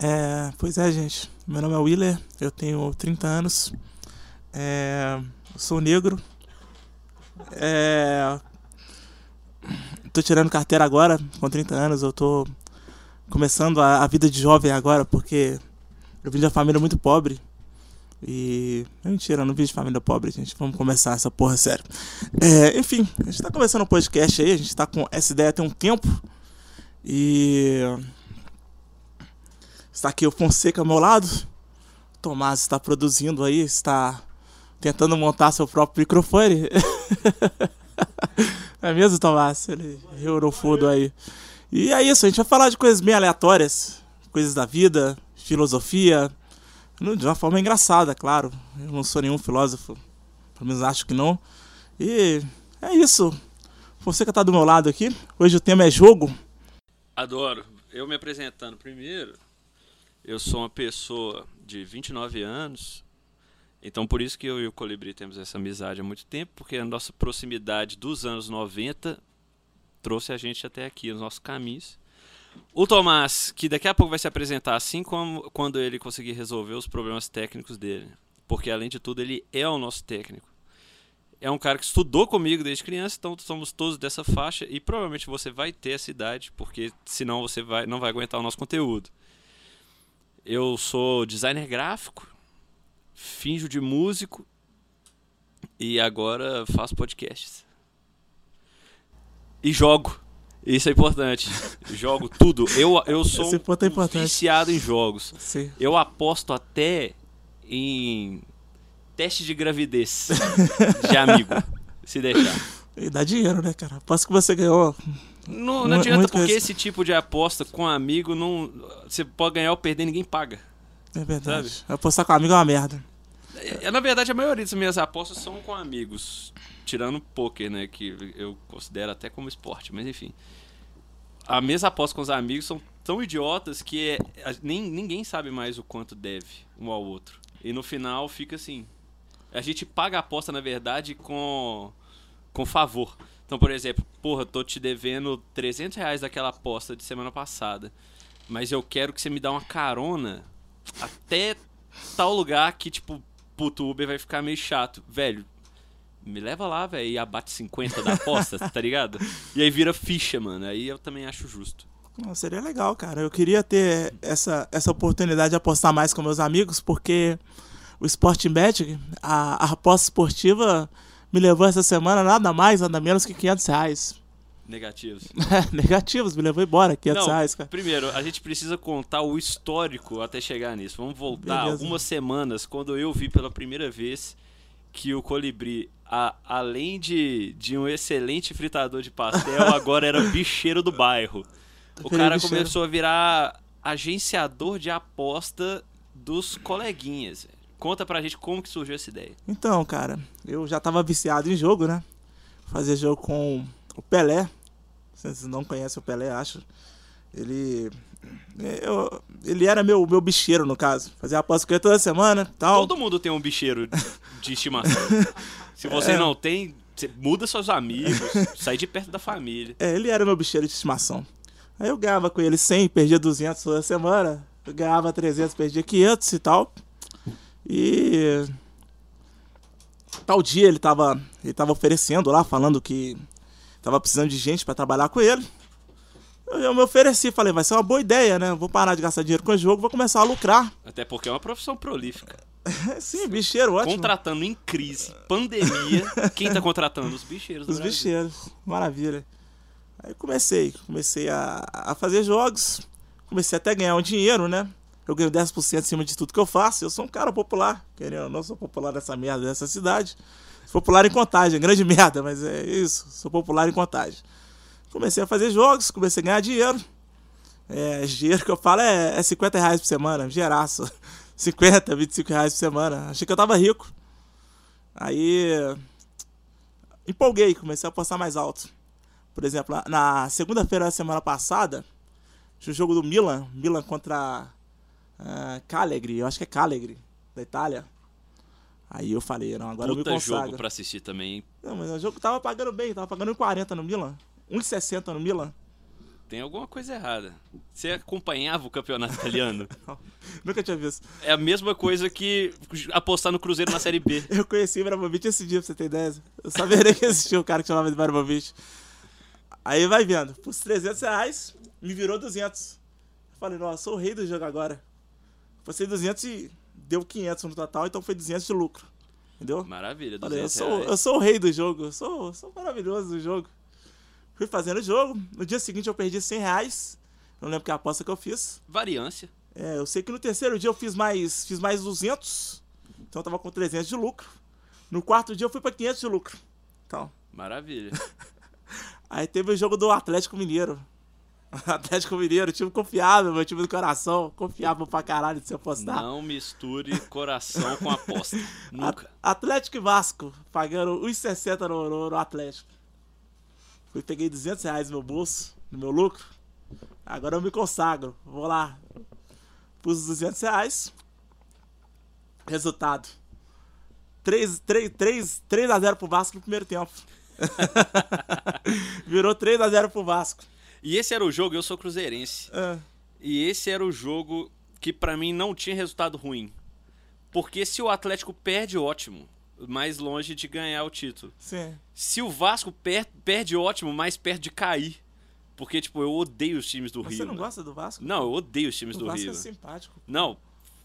É, pois é, gente. Meu nome é Willer, eu tenho 30 anos. É, sou negro. É, tô tirando carteira agora, com 30 anos. Eu tô começando a, a vida de jovem agora, porque eu vim de uma família muito pobre. E. Mentira, eu não vim de família pobre, gente. Vamos começar essa porra sério. É, enfim, a gente tá começando um podcast aí, a gente tá com essa ideia tem um tempo. E. Está aqui o Fonseca ao meu lado. O Tomás está produzindo aí, está tentando montar seu próprio microfone. é mesmo, Tomás? Ele no fundo aí. E é isso, a gente vai falar de coisas meio aleatórias, coisas da vida, filosofia, de uma forma engraçada, claro. Eu não sou nenhum filósofo, pelo menos acho que não. E é isso. Você que está do meu lado aqui, hoje o tema é jogo. Adoro. Eu me apresentando primeiro, eu sou uma pessoa de 29 anos, então por isso que eu e o Colibri temos essa amizade há muito tempo, porque a nossa proximidade dos anos 90 trouxe a gente até aqui, os nossos caminhos. O Tomás, que daqui a pouco vai se apresentar assim como quando ele conseguir resolver os problemas técnicos dele. Porque além de tudo, ele é o nosso técnico. É um cara que estudou comigo desde criança, então somos todos dessa faixa e provavelmente você vai ter essa idade, porque senão você vai, não vai aguentar o nosso conteúdo. Eu sou designer gráfico, finjo de músico e agora faço podcasts. E jogo. Isso é importante. Jogo tudo. Eu, eu sou Esse ponto é viciado em jogos. Sim. Eu aposto até em teste de gravidez de amigo, se deixar. E dá dinheiro, né, cara? Aposto que você ganhou. Não, não adianta, muito porque coisa. esse tipo de aposta com amigo, não, você pode ganhar ou perder, ninguém paga. É verdade. Apostar com um amigo é uma merda. É, na verdade, a maioria das minhas apostas são com amigos. Tirando poker, né? Que eu considero até como esporte, mas enfim. As minhas apostas com os amigos são tão idiotas que é- a- nem, ninguém sabe mais o quanto deve um ao outro. E no final fica assim. A gente paga a aposta, na verdade, com, com favor. Então, por exemplo, porra, tô te devendo 300 reais daquela aposta de semana passada. Mas eu quero que você me dá uma carona até tal lugar que, tipo, puto, o Uber vai ficar meio chato. Velho, me leva lá, velho, e abate 50 da aposta, tá ligado? E aí vira ficha, mano. Aí eu também acho justo. Não, seria legal, cara. Eu queria ter essa, essa oportunidade de apostar mais com meus amigos, porque o Sporting Bet, a, a aposta esportiva, me levou essa semana nada mais, nada menos que 500 reais. Negativos. Negativos, me levou embora, 500 Não, reais, cara. primeiro, a gente precisa contar o histórico até chegar nisso. Vamos voltar Beleza. algumas semanas, quando eu vi pela primeira vez que o Colibri, a- além de, de um excelente fritador de pastel, agora era bicheiro do bairro. O cara bicheiro. começou a virar agenciador de aposta dos coleguinhas. Conta pra gente como que surgiu essa ideia. Então, cara, eu já tava viciado em jogo, né? Fazia jogo com o Pelé. Vocês não conhecem o Pelé, acho. Ele. Eu, ele era meu, meu bicheiro, no caso. Fazia aposta com ele toda semana tal. Todo mundo tem um bicheiro de estimação. Se você É. não tem, você muda seus amigos, sai de perto da família. É, ele era meu bicheiro de estimação. Aí eu ganhava com ele 100, perdia 200 toda semana. Eu ganhava 300, perdia 500 e tal. E. Tal dia ele tava, ele tava oferecendo lá, falando que tava precisando de gente pra trabalhar com ele. Eu, eu me ofereci, falei, vai ser uma boa ideia, né? Vou parar de gastar dinheiro com o jogo, vou começar a lucrar. Até porque é uma profissão prolífica. Sim, bicheiro, ótimo. Contratando em crise, pandemia, quem tá contratando? Os bicheiros Os Brasil. bicheiros, maravilha. Aí comecei, comecei a, a fazer jogos, comecei até a ganhar um dinheiro, né? Eu ganho 10% acima de tudo que eu faço. Eu sou um cara popular, querendo ou não, sou popular nessa merda dessa cidade. Popular em contagem, grande merda, mas é isso, sou popular em contagem. Comecei a fazer jogos, comecei a ganhar dinheiro. É, dinheiro que eu falo é, é 50 reais por semana, geraço. 50, 25 reais por semana. Achei que eu tava rico. Aí empolguei, comecei a apostar mais alto. Por exemplo, na segunda-feira da semana passada, tinha o jogo do Milan, Milan contra ah, Calegri, eu acho que é Calegri, da Itália. Aí eu falei, não, agora eu Puta me jogo consagro. pra assistir também, hein? Não, mas o jogo tava pagando bem, tava pagando 1,40 no Milan, 1,60 no Milan. tem alguma coisa errada. Você acompanhava o campeonato italiano? Nunca tinha visto. É a mesma coisa que apostar no Cruzeiro na Série B. Eu conheci o Ibrahimovic esse dia, pra você ter ideia. Eu sabia nem que existia um cara que chamava de Ibrahimovic. Aí vai vendo. Por 300 reais, me virou 200. Eu falei, nossa, sou o rei do jogo agora. Postei 200 e deu 500 no total, então foi 200 de lucro. Entendeu? Maravilha, Falei, eu 200 sou, reais. eu sou o rei do jogo, eu sou, eu sou maravilhoso do jogo. Fui fazendo o jogo, no dia seguinte eu perdi 100 reais, não lembro que aposta que eu fiz. Variância. É, eu sei que no terceiro dia eu fiz mais, fiz mais 200, então eu tava com 300 de lucro. No quarto dia eu fui pra 500 de lucro. Então, Maravilha. aí teve o jogo do Atlético Mineiro. Atlético Mineiro, time confiável, meu time do coração, confiável pra caralho de se apostar. Não misture coração com aposta. Nunca. Atlético e Vasco, pagando 1,60 no, no, no Atlético. Fui, peguei 200 reais no meu bolso, no meu lucro. Agora eu me consagro. Vou lá. Pus os 200 reais. Resultado. 3, 3, 3, 3 a 0 pro Vasco no primeiro tempo. Virou 3 a 0 pro Vasco. E esse era o jogo, eu sou cruzeirense. Ah, E esse era o jogo que pra mim não tinha resultado ruim. Porque se o Atlético perde, ótimo. Mais longe de ganhar o título. sim. Se o Vasco per- perde, ótimo, mais perto de cair. Porque, tipo, eu odeio os times do Você Rio. não né? gosta do Vasco? Não, eu odeio os times o do Vasco Rio. é simpático. Não,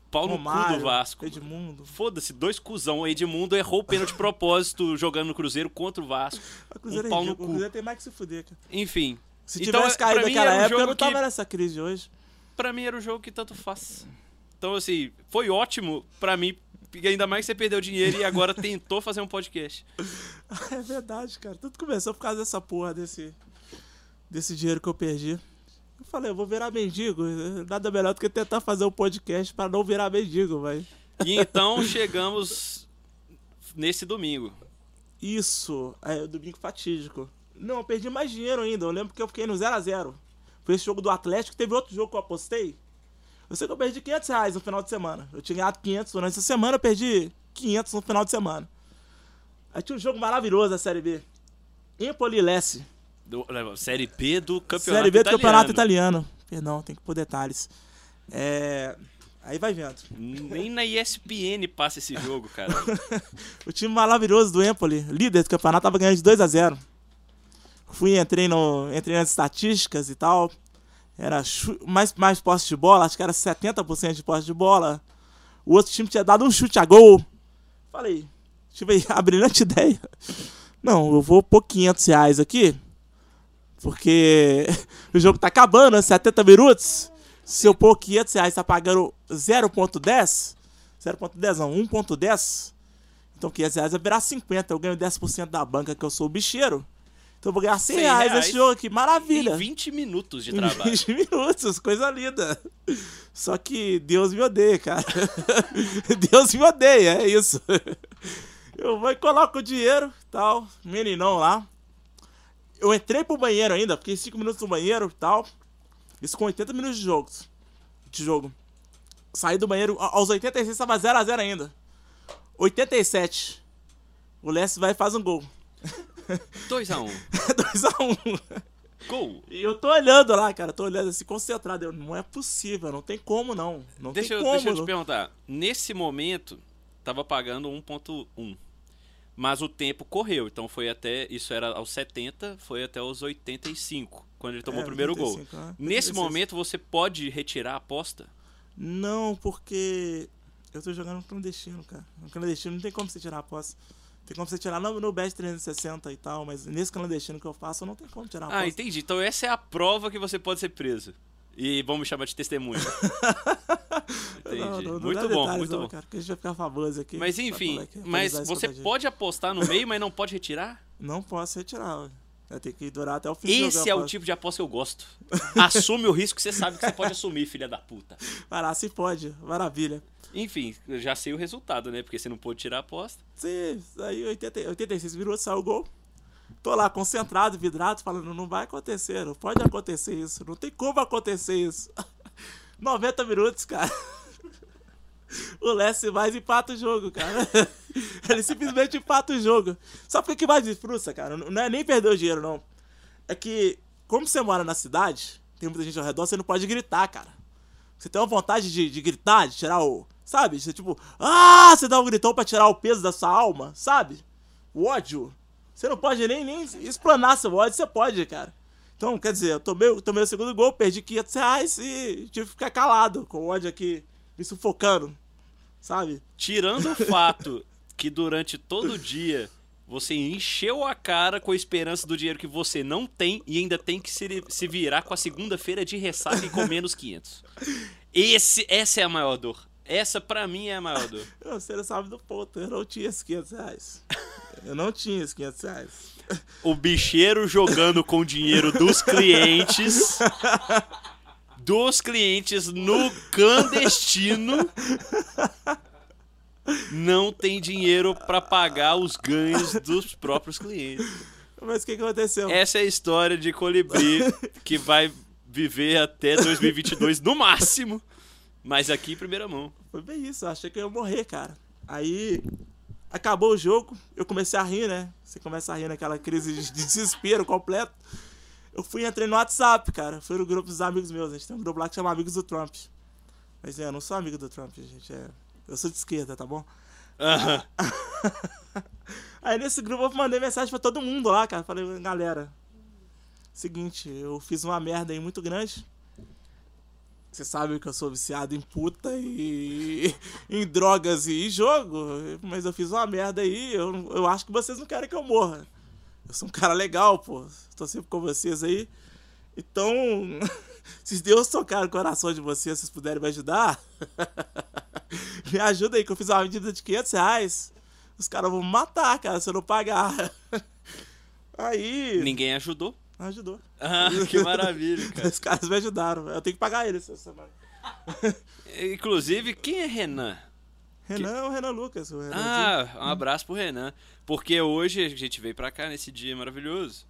pau no cu Romário, do Vasco. Edmundo. Foda-se, dois cuzão. O Edmundo errou o pênalti de propósito jogando no Cruzeiro contra o Vasco. O Cruzeiro Um é pau no ridículo. O cu. Cruzeiro tem mais que se fuder, cara. Enfim. Se Então, tivesse pra caído naquela era um época, eu não tava que- nessa crise hoje. Pra mim era o jogo que tanto faz. Então, assim, foi ótimo pra mim. Ainda mais que você perdeu dinheiro e agora tentou fazer um podcast. É verdade, cara. Tudo começou por causa dessa porra, desse, desse dinheiro que eu perdi. Eu falei, eu vou virar mendigo. Nada melhor do que tentar fazer um podcast pra não virar mendigo, vai. E então chegamos nesse domingo. Isso, é o domingo fatídico. Não, eu perdi mais dinheiro ainda. Eu lembro que eu fiquei no 0x0. Foi esse jogo do Atlético. Teve outro jogo que eu apostei. Eu sei que eu perdi 500 reais no final de semana. Eu tinha ganhado 500 durante essa semana, eu perdi 500 no final de semana. Aí tinha um jogo maravilhoso da Série B. Empoli e. Do- série B do campeonato Série B do italiano. Campeonato Italiano. Perdão, tem que pôr detalhes. É... Aí vai vendo. Nem na ESPN passa esse jogo, cara. O time maravilhoso do Empoli, líder do campeonato, tava ganhando de 2 a 0 Fui, entrei, no, entrei nas estatísticas e tal. Era mais, mais posse de bola, acho que era 70% de posse de bola. O outro time tinha dado um chute a gol. Falei, tive a brilhante ideia. Não, eu vou pôr 500 reais aqui. Porque o jogo tá acabando, né? 70 minutos. Se eu pôr 500 reais, tá pagando 0.10. 0.10 não, 1.10. Então 500 reais vai virar 50. Eu ganho 10% da banca, que eu sou o bicheiro. Então eu vou ganhar 100 100 reais reais nesse jogo aqui. Maravilha. Em 20 minutos de trabalho. 20 minutos, coisa linda. Só que Deus me odeia, cara. Deus me odeia, é isso. Eu vou e coloco o dinheiro, tal, meninão lá. Eu entrei pro banheiro ainda, fiquei 5 minutos no banheiro e tal. Isso com 80 minutos de jogo. De jogo. Saí do banheiro, aos 86 tava 0x0 ainda. 87. O Leste vai e faz um gol. 2x1. 2x1. Gol. E eu tô olhando lá, cara, tô olhando assim, concentrado. Eu, não é possível, não tem como não. Não Deixa eu, como. deixa eu te não. perguntar. Nesse momento, tava pagando 1.1. Mas o tempo correu, então foi até. Isso era aos 70, foi até os 85, quando ele tomou É, o primeiro 85, gol. ah, Nesse 86. momento, você pode retirar a aposta? Não, porque eu tô jogando no clandestino, cara. No clandestino não tem como você tirar a posse. Tem como você tirar no, no Best 360 e tal, mas nesse clandestino que eu faço, não tem como tirar Ah, entendi. Então essa é a prova que você pode ser preso. E vamos me chamar de testemunha. entendi. Não, não, não muito bom, detalhes, muito bom. Cara, que a gente vai ficar famoso aqui. Mas enfim, é é? mas você pode apostar no meio, mas não pode retirar? Não posso retirar, vai ter que durar até o fim jogo. Esse é o tipo de aposta que eu gosto. Assume o risco que você sabe que você pode assumir, filha da puta. Vai lá, se pode, maravilha. Enfim, já sei o resultado, né? Porque você não pôde tirar a aposta. Sim, aí 80, 86 minutos saiu o gol. Tô lá concentrado, vidrado, falando, não vai acontecer, não pode acontecer isso, não tem como acontecer isso. 90 minutos, cara. O Lessie mais empata o jogo, cara. Ele simplesmente empata o jogo. Só porque que mais frustra, cara, não é nem perder o dinheiro, não. É que como você mora na cidade, tem muita gente ao redor, você não pode gritar, cara. Você tem uma vontade de, de gritar, de tirar o. Sabe? Você tipo. Ah! Você dá um gritão pra tirar o peso da sua alma, sabe? O ódio. Você não pode nem, nem explanar seu ódio, você pode, cara. Então, quer dizer, eu tomei, tomei o segundo gol, perdi 500 reais e tive que ficar calado, com o ódio aqui me sufocando, sabe? Tirando o fato que durante todo o dia você encheu a cara com a esperança do dinheiro que você não tem e ainda tem que se, se virar com a segunda-feira de ressaca e com menos 500. Esse, essa é a maior dor. Essa pra mim é a maior dor. Você não sabe do ponto, eu não tinha esses 500 reais. Eu não tinha esses 500 reais. O bicheiro jogando com o dinheiro dos clientes. Dos clientes no clandestino. Não tem dinheiro pra pagar os ganhos dos próprios clientes. Mas o que, que aconteceu? Essa é a história de Colibri que vai viver até 2022 no máximo. Mas aqui em primeira mão. Foi bem isso, eu achei que eu ia morrer, cara. Aí acabou o jogo, eu comecei a rir, né? Você começa a rir naquela crise de desespero completo. Eu fui e entrei no WhatsApp, cara. Fui no grupo dos amigos meus. A gente tem um grupo lá que chama Amigos do Trump. Mas é, eu não sou amigo do Trump, gente. É... Eu sou de esquerda, tá bom? Aham. Aí nesse grupo eu mandei mensagem pra todo mundo lá, cara. Falei, galera, seguinte, eu fiz uma merda aí muito grande. Você sabe que eu sou viciado em puta e em drogas e jogo, mas eu fiz uma merda aí, eu, eu acho que vocês não querem que eu morra. Eu sou um cara legal, pô. Tô sempre com vocês aí. Então, se Deus tocar no coração de vocês, vocês puderem me ajudar, me ajuda aí, que eu fiz uma medida de 500 reais. Os caras vão me matar, cara, se eu não pagar. Aí. Ninguém ajudou. Ajudou. Ah, que maravilha, cara. Os caras me ajudaram. Eu tenho que pagar eles essa semana. Inclusive, quem é Renan? Renan é o Renan Lucas. O Renan Ah, um abraço pro Renan. Porque hoje a gente veio pra cá nesse dia maravilhoso.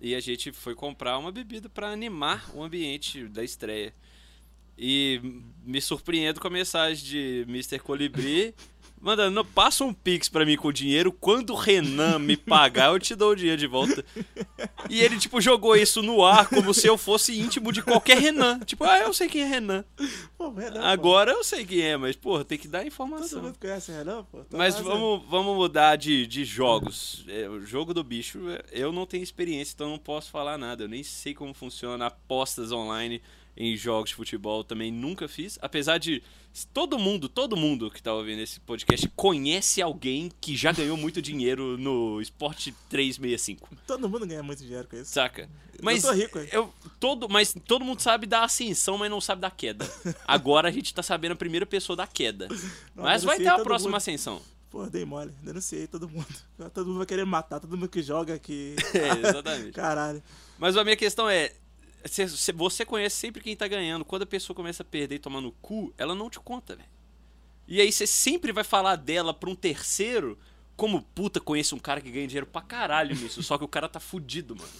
E a gente foi comprar uma bebida pra animar o ambiente da estreia. E me surpreendo com a mensagem de Mr. Colibri. Mandando, "Não, passa um pix pra mim com dinheiro. Quando o Renan me pagar, eu te dou o dinheiro de volta. E ele, tipo, jogou isso no ar como se eu fosse íntimo de qualquer Renan. Tipo, ah, eu sei quem é Renan. Pô, o Renan, Agora eu sei quem é, mas, porra, tem que dar pô. Todo informação. mundo conhece o Renan, pô. Tá Mas vamos, vamos mudar de, de jogos. É, o jogo do bicho, é, eu não tenho experiência, então não posso falar nada. Eu nem sei como funciona apostas online em jogos de futebol. Também nunca fiz. Apesar de todo mundo, todo mundo que tá ouvindo esse podcast conhece alguém que já ganhou muito dinheiro no Esporte 365. Todo mundo ganha muito dinheiro com isso. Saca? Mas tô rico, hein? eu todo, mas todo mundo sabe da ascensão, mas não sabe da queda. Agora a gente tá sabendo a primeira pessoa da queda. Não, mas vai ter a próxima mundo. ascensão. Pô, dei mole. Denunciei todo mundo. Todo mundo vai querer matar. Todo mundo que joga aqui. É, exatamente. Caralho. Mas a minha questão é: você conhece sempre quem tá ganhando. Quando a pessoa começa a perder e tomar no cu, ela não te conta, velho. E aí você sempre vai falar dela pra um terceiro, como puta, conheço um cara que ganha dinheiro pra caralho nisso. só que o cara tá fudido, mano.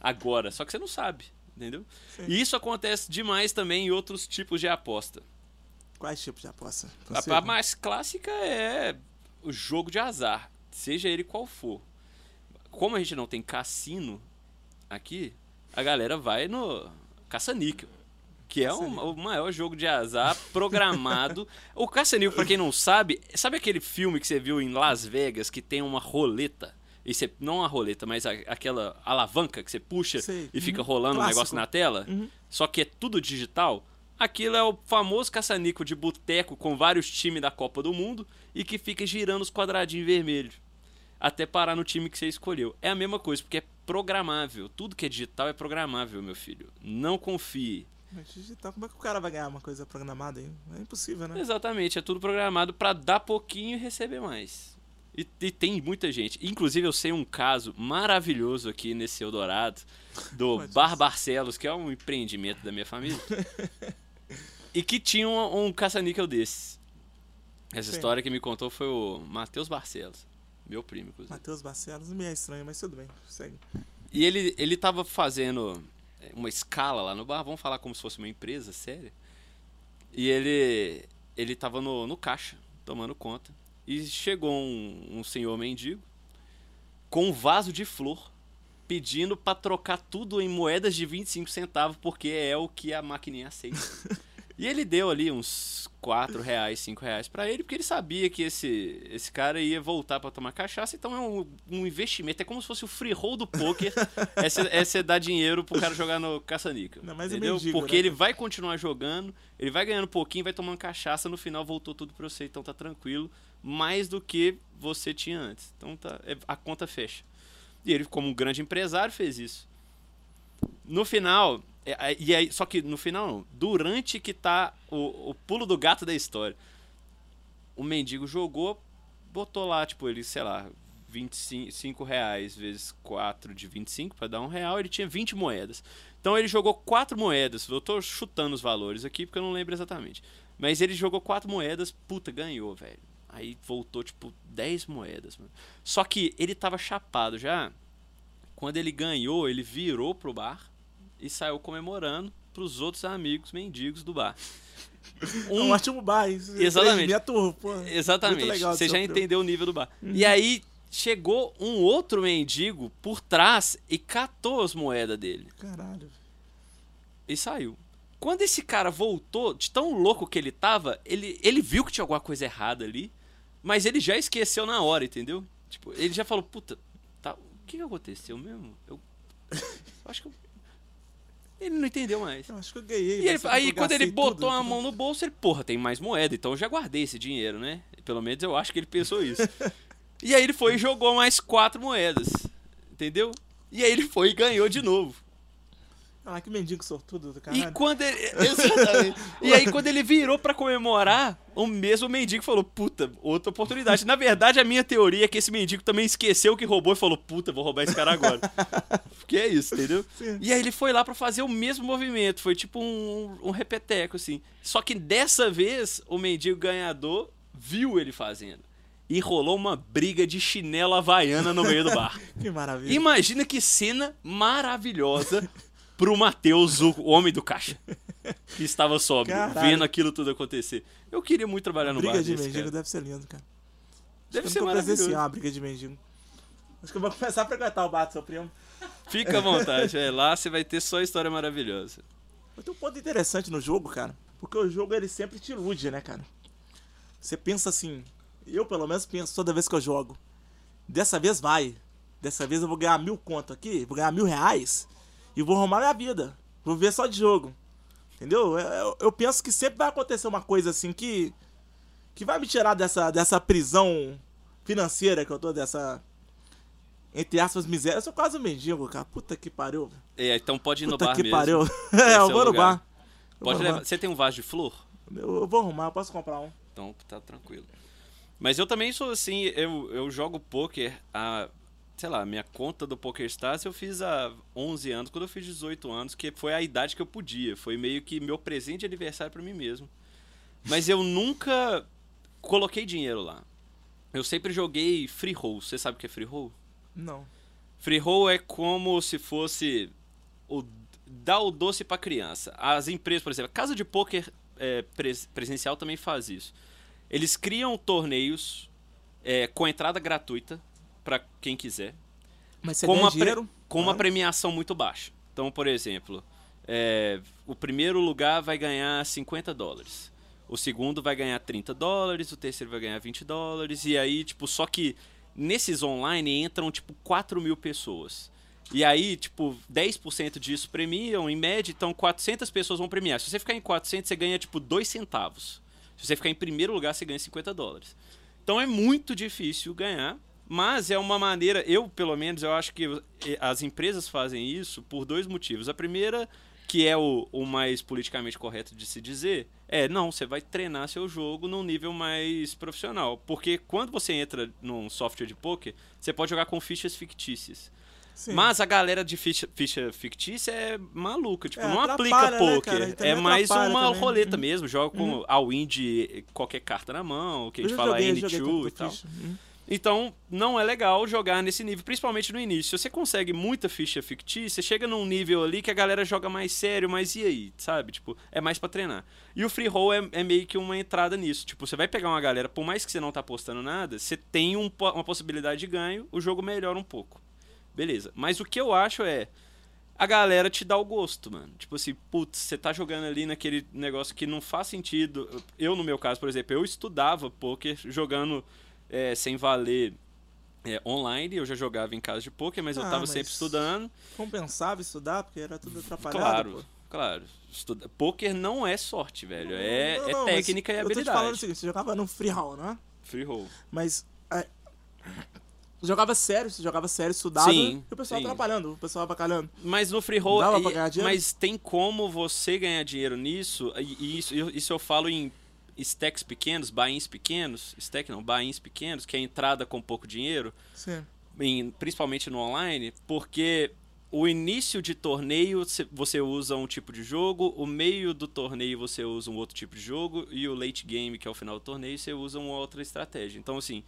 Agora. Só que você não sabe, entendeu? Sim. E isso acontece demais também em outros tipos de aposta. Quais tipos de aposta? A, a mais clássica é o jogo de azar, seja ele qual for. Como a gente não tem cassino aqui, a galera vai no caça-níquel, que é um- o maior jogo de azar programado. o caça-níquel, pra quem não sabe, sabe aquele filme que você viu em Las Vegas que tem uma roleta? E você, não a roleta, mas a- aquela alavanca que você puxa Sei. e fica Uhum. rolando um Clássico. negócio na tela? Uhum. só que é tudo digital. Aquilo é o famoso caça-níquel de boteco com vários times da Copa do Mundo e que fica girando os quadradinhos vermelhos até parar no time que você escolheu. É a mesma coisa, porque é programável. Tudo que é digital é programável, meu filho. Não confie. Mas digital, como é que o cara vai ganhar uma coisa programada aí? É impossível, né? Exatamente, é tudo programado pra dar pouquinho e receber mais. E, e tem muita gente. Inclusive, eu sei um caso maravilhoso aqui nesse Eldorado, do Pode Bar Barcelos, que é um empreendimento da minha família. e que tinha um, um caça-níquel desses. Essa Sim. história que me contou foi o Matheus Barcelos, meu primo, inclusive. Matheus Barcelos me é estranho, mas tudo bem. Segue. E ele, ele tava fazendo uma escala lá no bar, vamos falar como se fosse uma empresa séria. E ele ele tava no, no caixa, tomando conta. E chegou um, um senhor mendigo com um vaso de flor pedindo pra trocar tudo em moedas de 25 centavos, porque é o que a maquininha aceita. e ele deu ali uns 4 reais, 5 reais pra ele, porque ele sabia que esse, esse cara ia voltar pra tomar cachaça, então é um, um investimento, é como se fosse o free roll do poker, é você é dar dinheiro pro cara jogar no caça-níquel. É entendeu? mendigo, porque né? ele vai continuar jogando, ele vai ganhando um pouquinho, vai tomando cachaça, no final voltou tudo pra você, então tá tranquilo, mais do que você tinha antes. Então tá, é- a conta fecha. E ele, como um grande empresário, fez isso. No final, é, e aí, só que no final não, durante que tá o, o pulo do gato da história. O mendigo jogou, botou lá, tipo, ele, sei lá, 25 reais vezes 4 de 25 para dar um real, ele tinha 20 moedas. Então ele jogou quatro moedas, eu tô chutando os valores aqui porque eu não lembro exatamente. Mas ele jogou quatro moedas, puta, ganhou, velho. Aí voltou, tipo, 10 moedas, mano. Só que ele tava chapado já. Quando ele ganhou, ele virou pro bar e saiu comemorando pros outros amigos mendigos do bar. É um ótimo bar, isso. Exatamente. Minha turma, pô. Exatamente. Legal Você já entendeu o nível do bar. E aí chegou um outro mendigo por trás e catou as moedas dele Caralho. e saiu. Quando esse cara voltou, de tão louco que ele tava, ele, ele viu que tinha alguma coisa errada ali, mas ele já esqueceu na hora, entendeu? Tipo, ele já falou, puta, tá, o que, que aconteceu mesmo? Eu, eu acho que eu... Ele não entendeu mais. Eu acho que eu ganhei. E ele- aí quando ele botou tudo, a mão no bolso, ele, porra, tem mais moeda, então eu já guardei esse dinheiro, né? Pelo menos eu acho que ele pensou isso. e aí ele foi e jogou mais quatro moedas, entendeu? E aí ele foi e ganhou de novo. Ah, que mendigo sortudo do E caralho. quando ele. Exatamente. e aí, quando ele virou pra comemorar, o mesmo mendigo falou: Puta, outra oportunidade. Na verdade, a minha teoria é que esse mendigo também esqueceu que roubou e falou: Puta, vou roubar esse cara agora. Porque é isso, entendeu? Sim. E aí ele foi lá pra fazer o mesmo movimento. Foi tipo um, um repeteco, assim. Só que dessa vez, o mendigo ganhador viu ele fazendo. E rolou uma briga de chinelo havaiana no meio do bar. Que maravilha. Imagina que cena maravilhosa pro Matheus, o homem do caixa. Que estava sóbrio, Caralho. vendo aquilo tudo acontecer. Eu queria muito trabalhar no briga bar de desse, mendigo cara. deve ser lindo, cara. Deve Acho ser maravilhoso. uma briga de mendigo. Acho que eu vou começar a frequentar o bar do seu primo. Fica à vontade, é, lá você vai ter só história maravilhosa. Mas tem um ponto interessante no jogo, cara. Porque o jogo ele sempre te ilude, né, cara? Você pensa assim. Eu pelo menos penso toda vez que eu jogo. Dessa vez vai. Dessa vez eu vou ganhar mil conto aqui, vou ganhar mil reais. E vou arrumar minha vida. Vou ver só de jogo. Entendeu? Eu, eu- eu penso que sempre vai acontecer uma coisa assim que. Que vai me tirar dessa, dessa prisão financeira que eu tô, dessa. Entre aspas, miséria. Eu sou quase um mendigo, cara. Puta que pariu. É, então pode ir no Puta bar que mesmo. pariu. É, é eu vou no bar. Pode no levar. Você tem um vaso de flor? Eu, eu vou arrumar, eu posso comprar um. Então tá tranquilo. Mas eu também sou assim, eu, eu jogo poker há, sei lá, minha conta do PokerStars eu fiz há 11 anos, quando eu fiz 18 anos, que foi a idade que eu podia. Foi meio que meu presente de aniversário pra mim mesmo. Mas eu nunca coloquei dinheiro lá. Eu sempre joguei free roll. Você sabe o que é free roll? Não. Free roll é como se fosse o dar o doce pra criança. As empresas, por exemplo, a casa de poker é, pres- presencial também faz isso. Eles criam torneios é, com entrada gratuita pra quem quiser, Mas você com uma, pre- dinheiro? com uma Claro. premiação muito baixa. Então, por exemplo, é, o primeiro lugar vai ganhar 50 dólares. O segundo vai ganhar 30 dólares, o terceiro vai ganhar 20 dólares, e aí, tipo, só que nesses online entram, tipo, 4 mil pessoas. E aí, tipo, 10% disso premiam, em média, então 400 pessoas vão premiar. Se você ficar em 400, você ganha, tipo, 2 centavos. Se você ficar em primeiro lugar, você ganha 50 dólares. Então é muito difícil ganhar, mas é uma maneira, eu pelo menos, eu acho que as empresas fazem isso por dois motivos. A primeira, que é o, o mais politicamente correto de se dizer, é, não, você vai treinar seu jogo num nível mais profissional. Porque quando você entra num software de poker, você pode jogar com fichas fictícias. Sim. Mas a galera de ficha, ficha fictícia é maluca, tipo, É, não aplica né, poker. também é mais uma também. Uhum. roleta mesmo, joga com all-in de qualquer carta na mão, o que a gente fala joguei, joguei N2 com e tal. ficha. Hum. Então, não é legal jogar nesse nível, principalmente no início. Você consegue muita ficha fictícia, chega num nível ali que a galera joga mais sério, mas e aí, sabe? Tipo, é mais pra treinar. E o free roll é, é meio que uma entrada nisso. Tipo, você vai pegar uma galera, por mais que você não tá apostando nada, você tem um uma possibilidade de ganho, o jogo melhora um pouco. Beleza. Mas o que eu acho é. A galera te dá o gosto, mano. Tipo assim, putz, você tá jogando ali naquele negócio que não faz sentido. Eu, no meu caso, por exemplo, eu estudava poker jogando é, sem valer é, online. Eu já jogava em casa de poker, mas eu Ah, tava mas sempre estudando. Compensava estudar, porque era tudo atrapalhado. Claro, pô. claro. Estuda... Poker não é sorte, velho. É, Não, é não, técnica e Eu tô te habilidade. falando o seguinte, você jogava no free roll, não é? Free roll. Mas. é, jogava sério, você jogava sério, estudava. Sim, e o pessoal sim. atrapalhando, o pessoal avacalhando. Mas no free roll, Dava e- pra ganhar dinheiro? mas tem como você ganhar dinheiro nisso, e e isso, eu- isso eu falo em stacks pequenos, buy-ins pequenos, stack não, buy-ins pequenos, que é a entrada com pouco dinheiro, em- principalmente no online, porque o início de torneio cê- você usa um tipo de jogo, o meio do torneio você usa um outro tipo de jogo, e o late game, que é o final do torneio, você usa uma outra estratégia. Então, assim,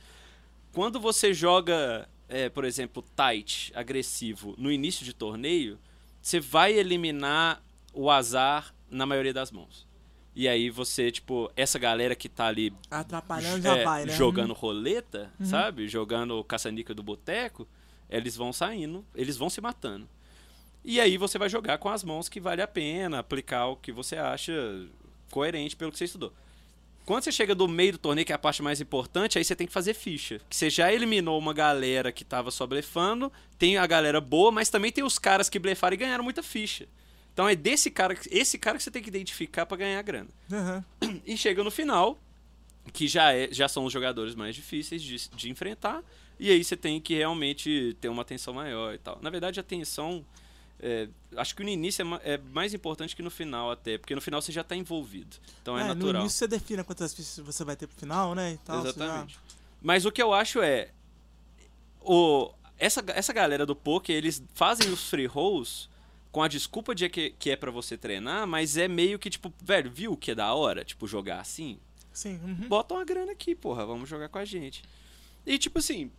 quando você joga, é, por exemplo, tight, agressivo, no início de torneio, você vai eliminar o azar na maioria das mãos. E aí você, tipo, essa galera que tá ali Atrapalhando já é, vai, né? jogando roleta, sabe? Jogando caça-níquel do boteco, eles vão saindo, eles vão se matando. E aí você vai jogar com as mãos que vale a pena, aplicar o que você acha coerente pelo que você estudou. Quando você chega do meio do torneio, que é a parte mais importante, aí você tem que fazer ficha. Que você já eliminou uma galera que tava só blefando, tem a galera boa, mas também tem os caras que blefaram e ganharam muita ficha. Então é desse cara, que- esse cara que você tem que identificar pra ganhar grana. Aham. E chega no final, que já, é, já são os jogadores mais difíceis de, de enfrentar, e aí você tem que realmente ter uma atenção maior e tal. Na verdade, a atenção. é, acho que no início é, é mais importante que no final, até, porque no final você já está envolvido. Então é, É, no natural. início você define quantas fichas você vai ter pro final, né? E tal, você já- Exatamente. Mas o que eu acho é. O, essa, essa galera do poker, eles fazem os free rolls com a desculpa de que, que é pra você treinar, mas é meio que tipo, velho, viu que é da hora? Tipo, jogar assim? Sim. uhum. bota uma grana aqui, porra, vamos jogar com a gente. E tipo assim,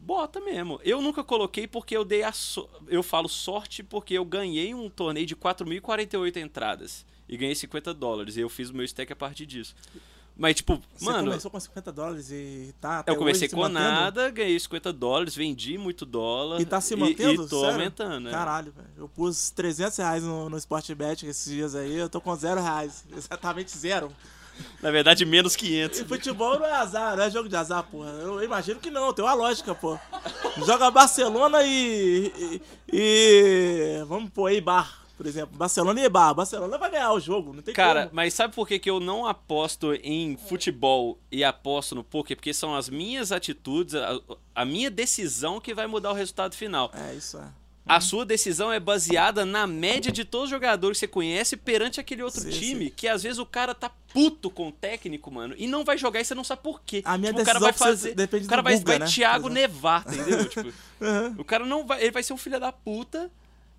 bota mesmo. Eu nunca coloquei porque eu dei a so... eu falo sorte porque eu ganhei um torneio de 4.048 entradas e ganhei 50 dólares e eu fiz o meu stack a partir disso. Mas tipo, Você mano, começou com 50 dólares e tá até eu comecei hoje com nada, ganhei 50 dólares, vendi muito dólar E tá se e, mantendo? e tô Sério? aumentando, né? Caralho, velho. Eu pus 300 reais no, no Sportbet esses dias aí, eu tô com zero reais. Exatamente zero. Na verdade, menos 500. E futebol não é azar, não é jogo de azar, porra. Eu imagino que não, tem uma lógica, pô. Joga Barcelona e. e. e- vamos pôr aí Bar, por exemplo. Barcelona e Bar. Barcelona vai ganhar o jogo, não tem Cara, como. mas sabe por que, que eu não aposto em futebol e aposto no poker? Porque são as minhas atitudes, a, a minha decisão que vai mudar o resultado final. É, isso é. A sua decisão é baseada na média de todos os jogadores que você conhece perante aquele outro Sim, time, sim. que às vezes o cara tá puto com o técnico, mano, e não vai jogar e você não sabe por quê. A minha tipo, o cara decisão vai fazer, depende o cara vai, Guga, vai né? Thiago nevar, entendeu? tipo, Aham. o cara não vai, ele vai ser um filho da puta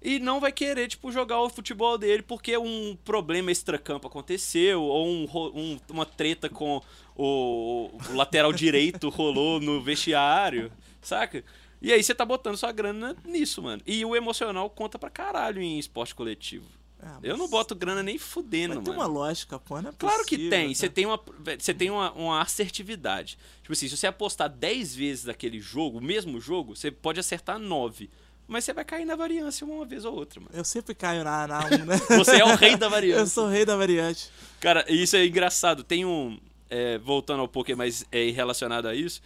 e não vai querer, tipo, jogar o futebol dele porque um problema extracampo aconteceu ou um um- uma treta com o, o lateral direito rolou no vestiário, saca? E aí você tá botando sua grana nisso, mano. E o emocional conta pra caralho em esporte coletivo. Ah, Eu não boto grana nem fudendo, Mas tem mano. uma lógica, pô, não é Claro que tem. Você tem, uma, você tem uma, uma assertividade. Tipo assim, se você apostar 10 vezes naquele jogo, o mesmo jogo, você pode acertar 9. Mas você vai cair na variância uma vez ou outra, mano. Eu sempre caio na, na 1, né? Você é o rei da variância. Eu sou o rei da variante. Cara, isso é engraçado. Tem um. é, voltando ao poker, mas é relacionado a isso.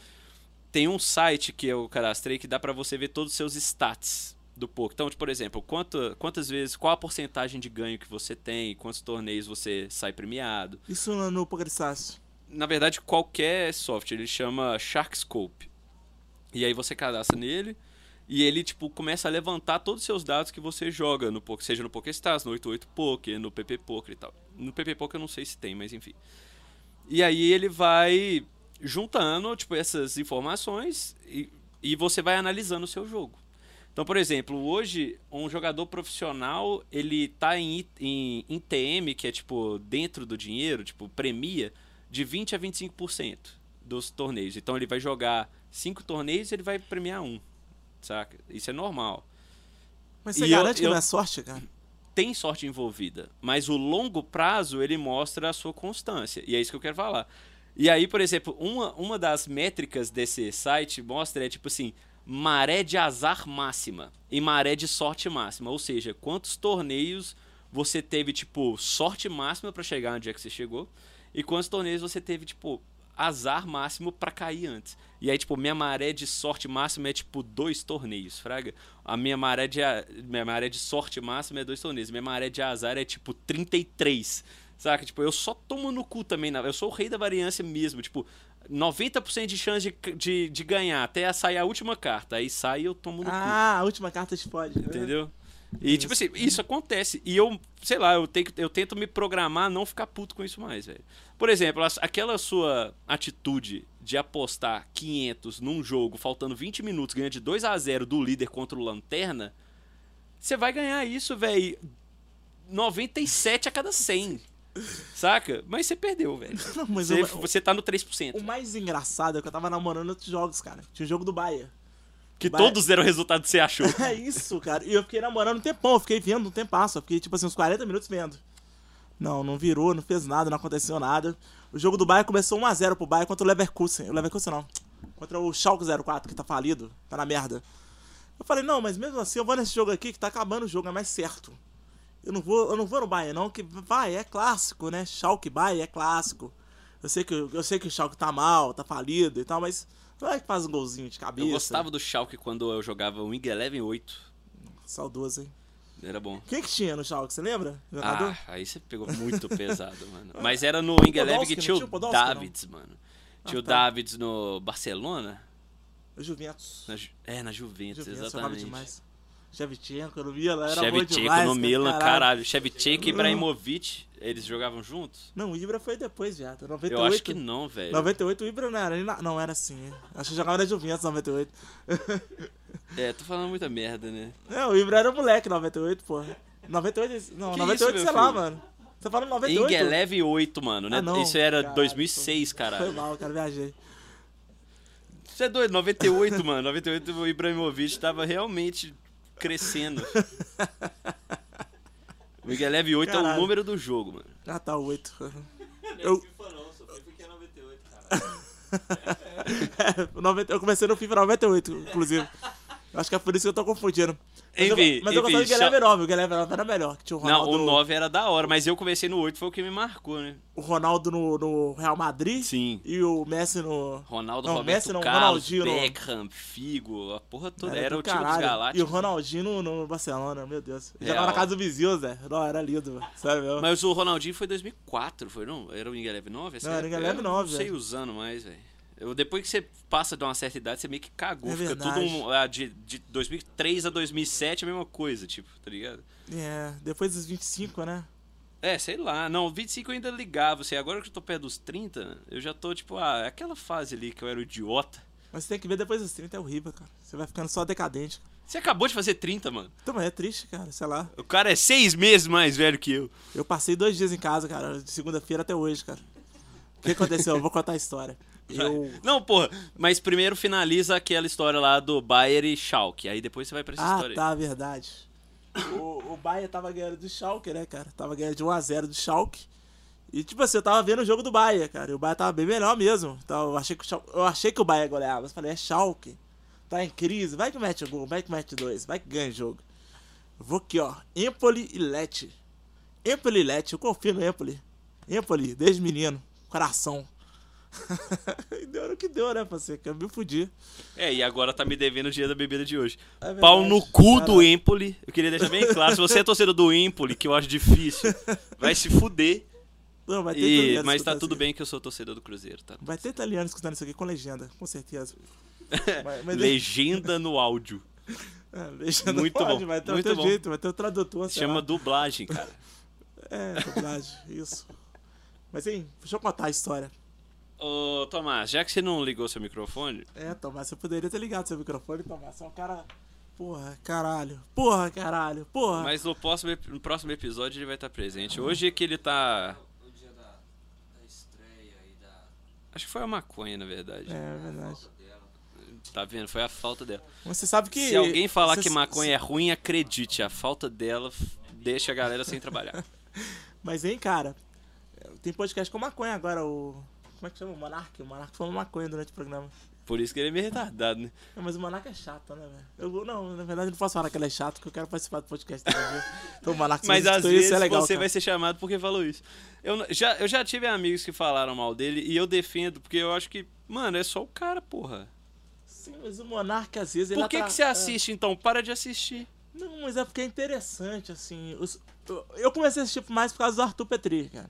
Tem um site que eu cadastrei que dá pra você ver todos os seus stats do poker. Então, tipo, por exemplo, quanto, quantas vezes, qual a porcentagem de ganho que você tem, quantos torneios você sai premiado. Isso no, no PokerStars. Na verdade, qualquer software, ele chama Sharkscope. E aí você cadastra nele e ele, tipo, começa a levantar todos os seus dados que você joga no seja no PokerStars, no 88 Poker, no PP Poker e tal. No PP Poker eu não sei se tem, mas enfim. E aí ele vai juntando, tipo, essas informações e, e você vai analisando o seu jogo. Então, por exemplo, hoje um jogador profissional, ele tá em, em, em TM, que é tipo dentro do dinheiro, tipo premia de 20 a 25% dos torneios. Então ele vai jogar cinco torneios e ele vai premiar um. Saca? Isso é normal. Mas você E eu- garante que eu- não é sorte, cara? Tem sorte envolvida, mas o longo prazo ele mostra a sua constância. E é isso que eu quero falar. E aí, por exemplo, uma, uma das métricas desse site mostra é tipo assim: maré de azar máxima e maré de sorte máxima. Ou seja, quantos torneios você teve, tipo, sorte máxima para chegar onde é que você chegou e quantos torneios você teve, tipo, azar máximo para cair antes. E aí, tipo, minha maré de sorte máxima é, tipo, dois torneios, fraga. A minha maré de, minha maré de sorte máxima é dois torneios. Minha maré de azar é, tipo, 33. Saca? Tipo, eu só tomo no cu também. Eu sou o rei da variância mesmo. Tipo, 90% de chance de, de, de, ganhar até sair a última carta. Aí sai e eu tomo no ah, cu. Ah, a última carta te pode. Entendeu? E, isso. tipo assim, isso acontece. E eu, sei lá, eu, tenho, eu tento me programar a não ficar puto com isso mais, velho. Por exemplo, aquela sua atitude de apostar 500 num jogo, faltando 20 minutos, ganhando de 2 a 0 do líder contra o Lanterna, você vai ganhar isso, velho, 97 a cada 100. Saca? Mas você perdeu, velho. Você, eu, você tá no 3%. O mais engraçado é que eu tava namorando outros jogos, cara. Tinha o jogo do Bahia. Que Bahia. todos deram o resultado que você achou. é isso, cara. E eu fiquei namorando um tempão, eu fiquei vendo um tempasso. Eu fiquei, tipo assim, uns 40 minutos vendo. Não, não virou, não fez nada, não aconteceu nada. O jogo do Bayern começou 1x0 pro Bayern contra o Leverkusen. O Leverkusen não. Contra o Schalke 04, que tá falido, tá na merda. Eu falei, não, mas mesmo assim eu vou nesse jogo aqui que tá acabando o jogo, é mais certo. Eu não vou, eu não vou no Bayern não, que vai, é clássico, né? Schalke Bayern é clássico. Eu sei que eu sei que o Schalke tá mal, tá falido e tal, mas vai que faz um golzinho de cabeça. Eu gostava do Schalke quando eu jogava o Wing Eleven 8. Saudoso, hein? Era bom. Quem que tinha no Schalke, você lembra? Jogador? Ah, aí você pegou muito pesado, mano. Mas era no Wing Eleven que tinha o Davids, mano. Tinha ah, o tá. Davids no Barcelona. Juventus. Na, é, na Juventus, Juventus exatamente. Shevchenko no Milan, era Shevchenko demais, no Milan, caralho. caralho. Shevchenko e Ibrahimovic, eles jogavam juntos? Não, o Ibra foi depois, viado. 98, Eu acho que não, velho. 98 o Ibra não era, não era assim. Acho que jogava na Juventus 98. É, tô falando muita merda, né? Não, o Ibra era moleque 98, porra. 98, não, que 98 isso, sei lá, mano. Você fala 98? Ingeleve 8, mano, né? Ah, não, isso era caralho, 2006, caralho. Foi mal, cara, viajei. Você é doido, 98, mano. 98 o Ibrahimovic tava realmente crescendo. o Miguel Leve 8 Caralho. é o número do jogo, mano. Ah, tá, 8. Eu... FIFA não, só FIFA é 98, cara. eu comecei no FIFA 98, inclusive. Acho que é por isso que eu tô confundindo. Mas enfim, eu, mas eu gostava do Guilherme 9, o Guilherme 9 era melhor. Que tinha o Ronaldo... Não, o 9 era da hora, mas eu comecei no 8, foi o que me marcou, né? O Ronaldo no, no Real Madrid. Sim. E o Messi no. Ronaldo, não, Roberto Messi não, Carlos, Ronaldinho Beckham, no... Figo, a porra toda. Era, era o time dos Galácticos. E o Ronaldinho no, no Barcelona, meu Deus. Já tava na casa do vizinho, Zé. Não, era lindo, mano. Sério mesmo. Mas o Ronaldinho foi 2004, foi não? Era o Ingeleve 9? Não, era o Ingeleve 9, velho. Não sei usando mais, velho. Eu, depois que você passa de uma certa idade, você meio que cagou. É fica tudo um, ah, de, de 2003 a 2007 a mesma coisa, tipo, tá ligado? É, depois dos 25, né? É, sei lá. Não, 25 eu ainda ligava. Assim, agora que eu tô perto dos 30, eu já tô, tipo, ah, é aquela fase ali que eu era idiota. Mas você tem que ver depois dos 30 é horrível, cara. Você vai ficando só decadente. Você acabou de fazer 30, mano. Também é triste, cara, sei lá. O cara é seis meses mais velho que eu. Eu passei dois dias em casa, cara, de segunda-feira até hoje, cara. O que aconteceu? eu vou contar a história. Eu... Não, porra, mas primeiro finaliza aquela história lá do Bayer e Schalke. Aí depois você vai pra essa ah, história. Ah, tá, verdade. O, o Bayern tava ganhando do Schalke, né, cara? Tava ganhando de 1x0 do Schalke. E, tipo assim, eu tava vendo o jogo do Bayern, cara. E o Bayern tava bem melhor mesmo. Então, eu achei que o, Schalke, eu achei que o Bayern goleava. Mas falei, é Schalke. Tá em crise. Vai que mete o gol, vai que mete dois. Vai que ganha o jogo. vou aqui, ó. Empoli e Leti. Empoli e Leti. Eu confio no Empoli. Empoli, desde menino. Coração. deu no que deu, né, parceiro? Que eu me fudi. É, e agora tá me devendo o dia da bebida de hoje. É Pau no cu do Empoli. Eu queria deixar bem claro. Se você é torcedor do Empoli, que eu acho difícil, vai se fuder. Não, vai ter e, mas tá tudo bem que eu sou torcedor do Cruzeiro, tá? Vai ter italiano escutando isso aqui com legenda, com certeza. mas, mas... Legenda no áudio. É, legenda muito pode, bom. Vai ter muito bom. jeito, vai ter o tradutor. Chama lá. dublagem, cara. é, dublagem, isso. Mas, hein, deixa eu contar a história. Ô, Tomás, já que você não ligou seu microfone. É, Tomás, você poderia ter ligado seu microfone, Tomás. Você é um cara. Porra, caralho. Porra, caralho. Porra. Mas no próximo, no próximo episódio ele vai estar presente. Hoje é que ele tá. No dia da, da estreia e da. Acho que foi a maconha, na verdade. É, é verdade. Tá vendo? Foi a falta dela. Você sabe que. Se alguém falar você... que maconha é ruim, acredite. A falta dela deixa a galera sem trabalhar. Mas, hein, cara. Tem podcast com maconha agora, o. Como é que chama? O Monark. O Monark falou maconha durante o programa. Por isso que ele é meio retardado, né? Não, mas o Monarca é chato, né, velho? Eu Não, na verdade eu não posso falar que ele é chato, porque eu quero participar do podcast dele. viu? Então o Monarca se Mas às escutou isso, vezes é legal, você cara. vai ser chamado porque falou isso. Eu, já, eu já tive amigos que falaram mal dele e eu defendo, porque eu acho que, mano, é só o cara, porra. Sim, mas o Monarca às vezes ele Por que, atra- que você assiste, então? Para de assistir. É. Não, mas é porque é interessante, assim. os- eu- Eu comecei a assistir mais por causa do Arthur Petri, cara.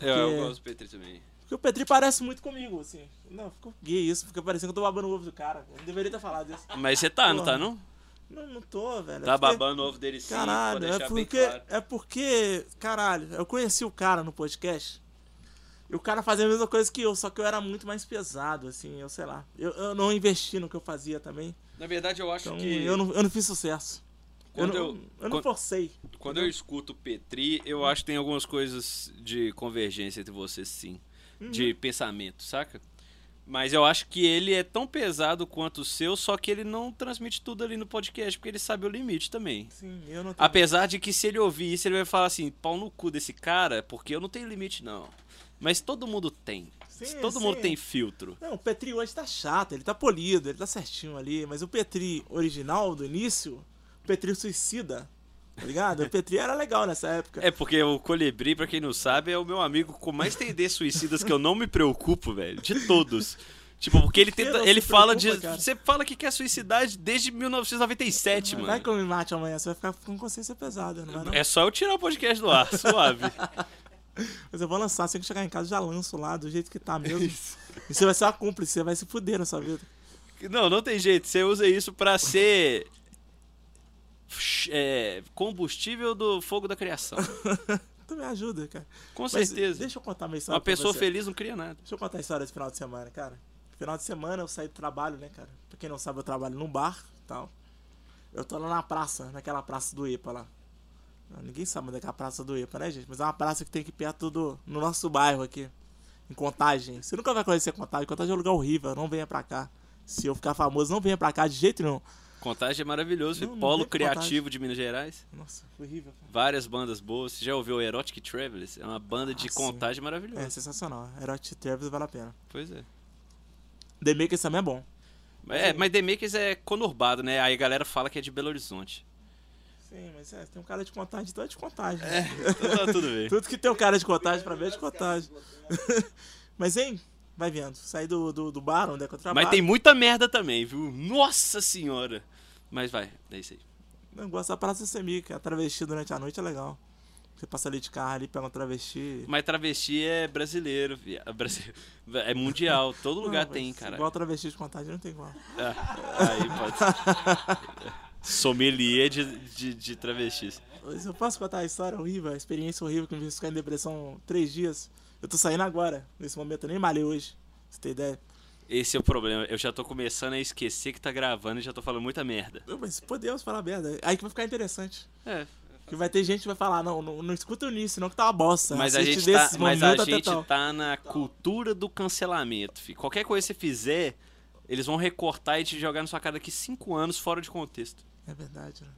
Eu, eu Porque- gosto do Petri também. Porque o Petri parece muito comigo, assim. Não, ficou gay isso, fica parecendo que eu tô babando o ovo do cara. Eu não deveria ter falado isso. Mas você tá, não tá, não? Não, não tô, velho. É Tá porque- babando o ovo dele sim, Caralho, é porque, claro. é porque, caralho, eu conheci o cara no podcast e o cara fazia a mesma coisa que eu, só que eu era muito mais pesado, assim, eu sei lá. Eu, eu não investi no que eu fazia também, Na verdade, eu acho então que eu, não, eu não fiz sucesso. Eu quando não, eu, eu não forcei. quando eu escuto o Petri, eu acho que tem algumas coisas de convergência entre vocês, sim. Uhum. De pensamento, saca? Mas eu acho que ele é tão pesado quanto o seu, só que ele não transmite tudo ali no podcast, porque ele sabe o limite também. Sim, eu não tenho. Apesar de que se ele ouvir isso, ele vai falar assim, pau no cu desse cara, porque eu não tenho limite, não. Mas todo mundo tem. Sim, todo sim. mundo tem filtro. Não, o Petri hoje tá chato, ele tá polido, ele tá certinho ali, mas o Petri original do início, o Petri suicida, tá ligado? O Petri era legal nessa época. É porque o Colibri, pra quem não sabe, é o meu amigo com mais tendências suicidas que eu não me preocupo, velho. De todos. Tipo, porque ele tenta. não Ele fala preocupa, de. cara? Você fala que quer suicidade desde 1997, Vai mano. que eu me mate amanhã, você vai ficar com consciência pesada, não vai não? É só eu tirar o podcast do ar, suave. Mas eu vou lançar, assim que chegar em casa, já lanço lá, do jeito que tá mesmo. E você vai ser uma cúmplice, você vai se fuder na sua vida. Não, não tem jeito. Você usa isso pra ser. É, combustível do fogo da criação. Tu me ajuda, cara. Com Mas certeza. Deixa eu contar minha história. Uma pessoa feliz não cria nada. Deixa eu contar a história desse final de semana, cara. Final de semana eu saí do trabalho, né, cara? Pra quem não sabe, eu trabalho num bar e tal. Eu tô lá na praça, naquela praça do EPA lá. Não, Ninguém sabe onde é que é a praça do EPA, né, gente? Mas é uma praça que tem aqui perto do. no nosso bairro aqui. Em Contagem. Você nunca vai conhecer Contagem. Contagem é um lugar horrível. Não venha pra cá. Se eu ficar famoso, não venha pra cá de jeito nenhum. Contagem é maravilhoso. Não, não Polo criativo de Minas Gerais. Nossa, horrível. Várias bandas boas. Você já ouviu o Erotic Travelers? É uma banda de Ah, sim. contagem maravilhosa. É sensacional. Erotic Travis vale a pena. Pois é. The Makers também é bom. É, mas The Makers é conurbado, né? Aí a galera fala que é de Belo Horizonte. Sim, mas é, tem um cara de contagem, então é de contagem. Então tá tudo bem. Tudo que tem um cara de contagem pra mim é de contagem. Mas, hein? Vai vendo. Saí do, do, do bar onde é que eu trabalho. Mas tem muita merda também, viu? Nossa senhora! Mas vai, é isso aí. Eu gosto da Praça Semica. A travesti durante a noite é legal. Você passa ali de carro ali, pega um travesti. Mas travesti é brasileiro, via- brasi- é mundial. Todo lugar Não, tem, cara. Igual travesti de contagem, não tem igual. Ah, aí pode. Sommelier de, de, de travestis. Eu posso contar a história horrível, a experiência horrível que me fez ficar em depressão três dias. Eu tô saindo agora. Nesse momento eu nem malhei hoje. Pra você ter ideia. Esse é o problema. Eu já tô começando a esquecer que tá gravando e já tô falando muita merda. Não, Mas podemos falar merda. Aí que vai ficar interessante. É. Que vai ter gente que vai falar, não, não, não escuta o início, não que tá uma bosta. Mas a gente, tá, mas a gente tá na cultura do cancelamento. Fi. Qualquer coisa que você fizer, eles vão recortar e te jogar na sua cara daqui cinco anos fora de contexto. É verdade, né?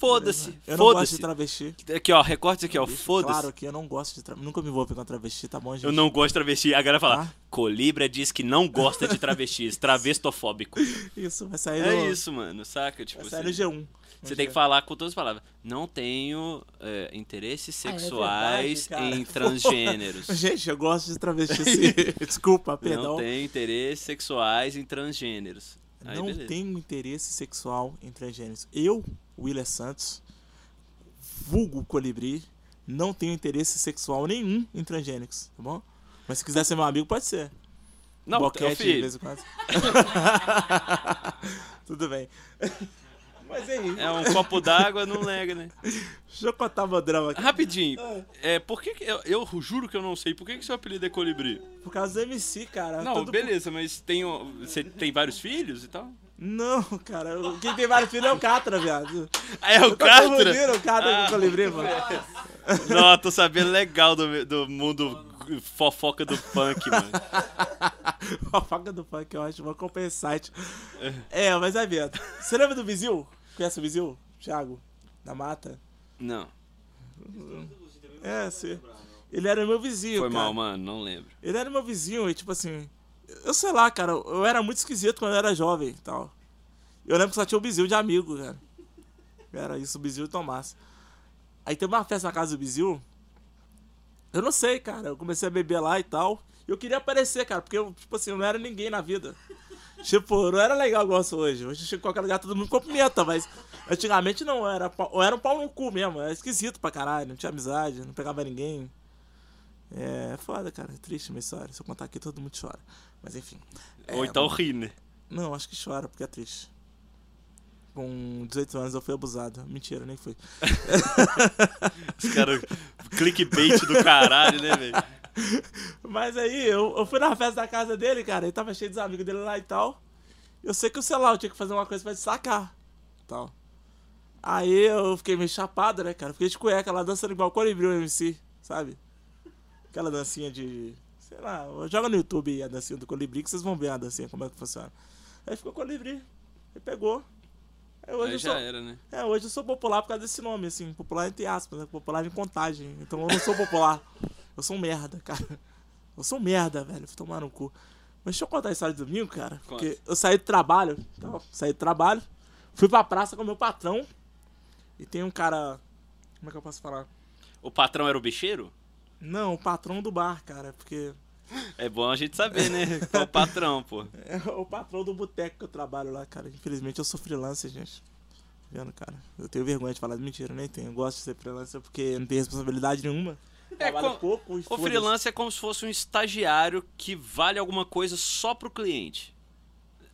Foda-se, Eu não gosto de foda-se. travesti. Aqui, ó, recorte aqui, ó, foda-se. Claro que eu não gosto de travesti. Nunca me envolvi com travesti, tá bom, gente? Eu não gosto de travesti. A galera fala, Ah. Colibra diz que não gosta de travestis, travestofóbico. Isso, vai sair É no... isso, mano, saca? Tipo, Vai sair no você, G1. você tem que falar com todas as palavras. Não tenho é, interesses sexuais Ah, é verdade, em transgêneros. Gente, eu gosto de travesti sim. Desculpa, perdão. Não tenho interesses sexuais em transgêneros. Aí, não beleza. tenho interesse sexual em transgêneros. Eu, Willer Santos, vulgo colibri, não tenho interesse sexual nenhum em transgênicos, tá bom? Mas se quiser ser meu amigo, pode ser. Não, Boquete de filho, vez em quando. Tudo bem. Mas aí, é um copo d'água, não nega, né? deixa eu contar meu drama aqui. Rapidinho, é, por que, que eu, eu juro que eu não sei, por que, que seu apelido é Colibri? Por causa do MC, cara. Não, Todo- beleza, mas tem, você tem vários filhos e tal? Não, cara. eu- Quem tem vários filhos é o Catra, viado. Ah, é o Eu tô Catra? confundindo o Catra Ah. com o colibri, mano. Não, tô sabendo legal do, do mundo fofoca do punk, mano. A faca do funk, eu acho, vou site. É, mas é mesmo. Você lembra do Vizil? Conhece o Vizil? Thiago? Da Mata? Não, É, sim. Ele era meu vizinho, foi cara. mal, mano, não lembro. Ele era meu vizinho e, tipo assim, Eu sei lá, cara, eu era muito esquisito quando eu era jovem e tal. Eu lembro que só tinha o Bizil de amigo, cara. Era isso, o Bizil e o Tomás. Aí teve uma festa na casa do Bizil. Eu não sei, cara. Eu comecei a beber lá e tal. E eu queria aparecer, cara, porque eu, tipo assim, eu não era ninguém na vida. Tipo, não era legal igual eu hoje. Hoje eu chego em qualquer lugar, todo mundo cumprimenta, mas antigamente não, era, eu era um pau no cu mesmo. Era esquisito pra caralho, não tinha amizade, não pegava ninguém. É foda, cara. É triste minha história. Se eu contar aqui, todo mundo chora. Mas enfim. Ou É, então ri, né? Não, acho que chora, porque é triste. Com 18 anos eu fui abusado. Mentira, nem fui. Os caras. Clickbait do caralho, né, velho? Mas aí, eu, eu fui na festa da casa dele, cara. Ele tava cheio dos amigos dele lá e tal. Eu sei que o celular eu tinha que fazer uma coisa pra destacar. Tal. Aí eu fiquei meio chapado, né, cara? Fiquei de cueca lá dançando igual o Colibri o MC, sabe? Aquela dancinha de. Sei lá, joga no YouTube aí a dancinha do Colibri que vocês vão ver a dancinha, como é que funciona. Aí ficou Colibri. Ele pegou. Aí hoje Aí já sou, era, né? É, hoje eu sou popular por causa desse nome, assim. Popular entre aspas, né? Popular em contagem. Então eu não sou popular. Eu sou um merda, cara. Eu sou um merda, velho. Vou tomar no cu. Mas deixa eu contar a história de domingo, cara. Porque eu saí do trabalho. Então, saí do trabalho. Fui pra praça com o meu patrão. E tem um cara. Como é que eu posso falar? O patrão era o bicheiro? Não, o patrão do bar, cara. Porque É bom a gente saber, né? Qual o patrão, pô. é o patrão do boteco que eu trabalho lá, cara. Infelizmente eu sou freelancer, gente. Tá Vendo, cara? Eu tenho vergonha de falar mentira, nem tenho. Eu gosto de ser freelancer porque não tenho responsabilidade nenhuma. É, com- pouco O foda-se. freelance é como se fosse um estagiário que vale alguma coisa só pro cliente.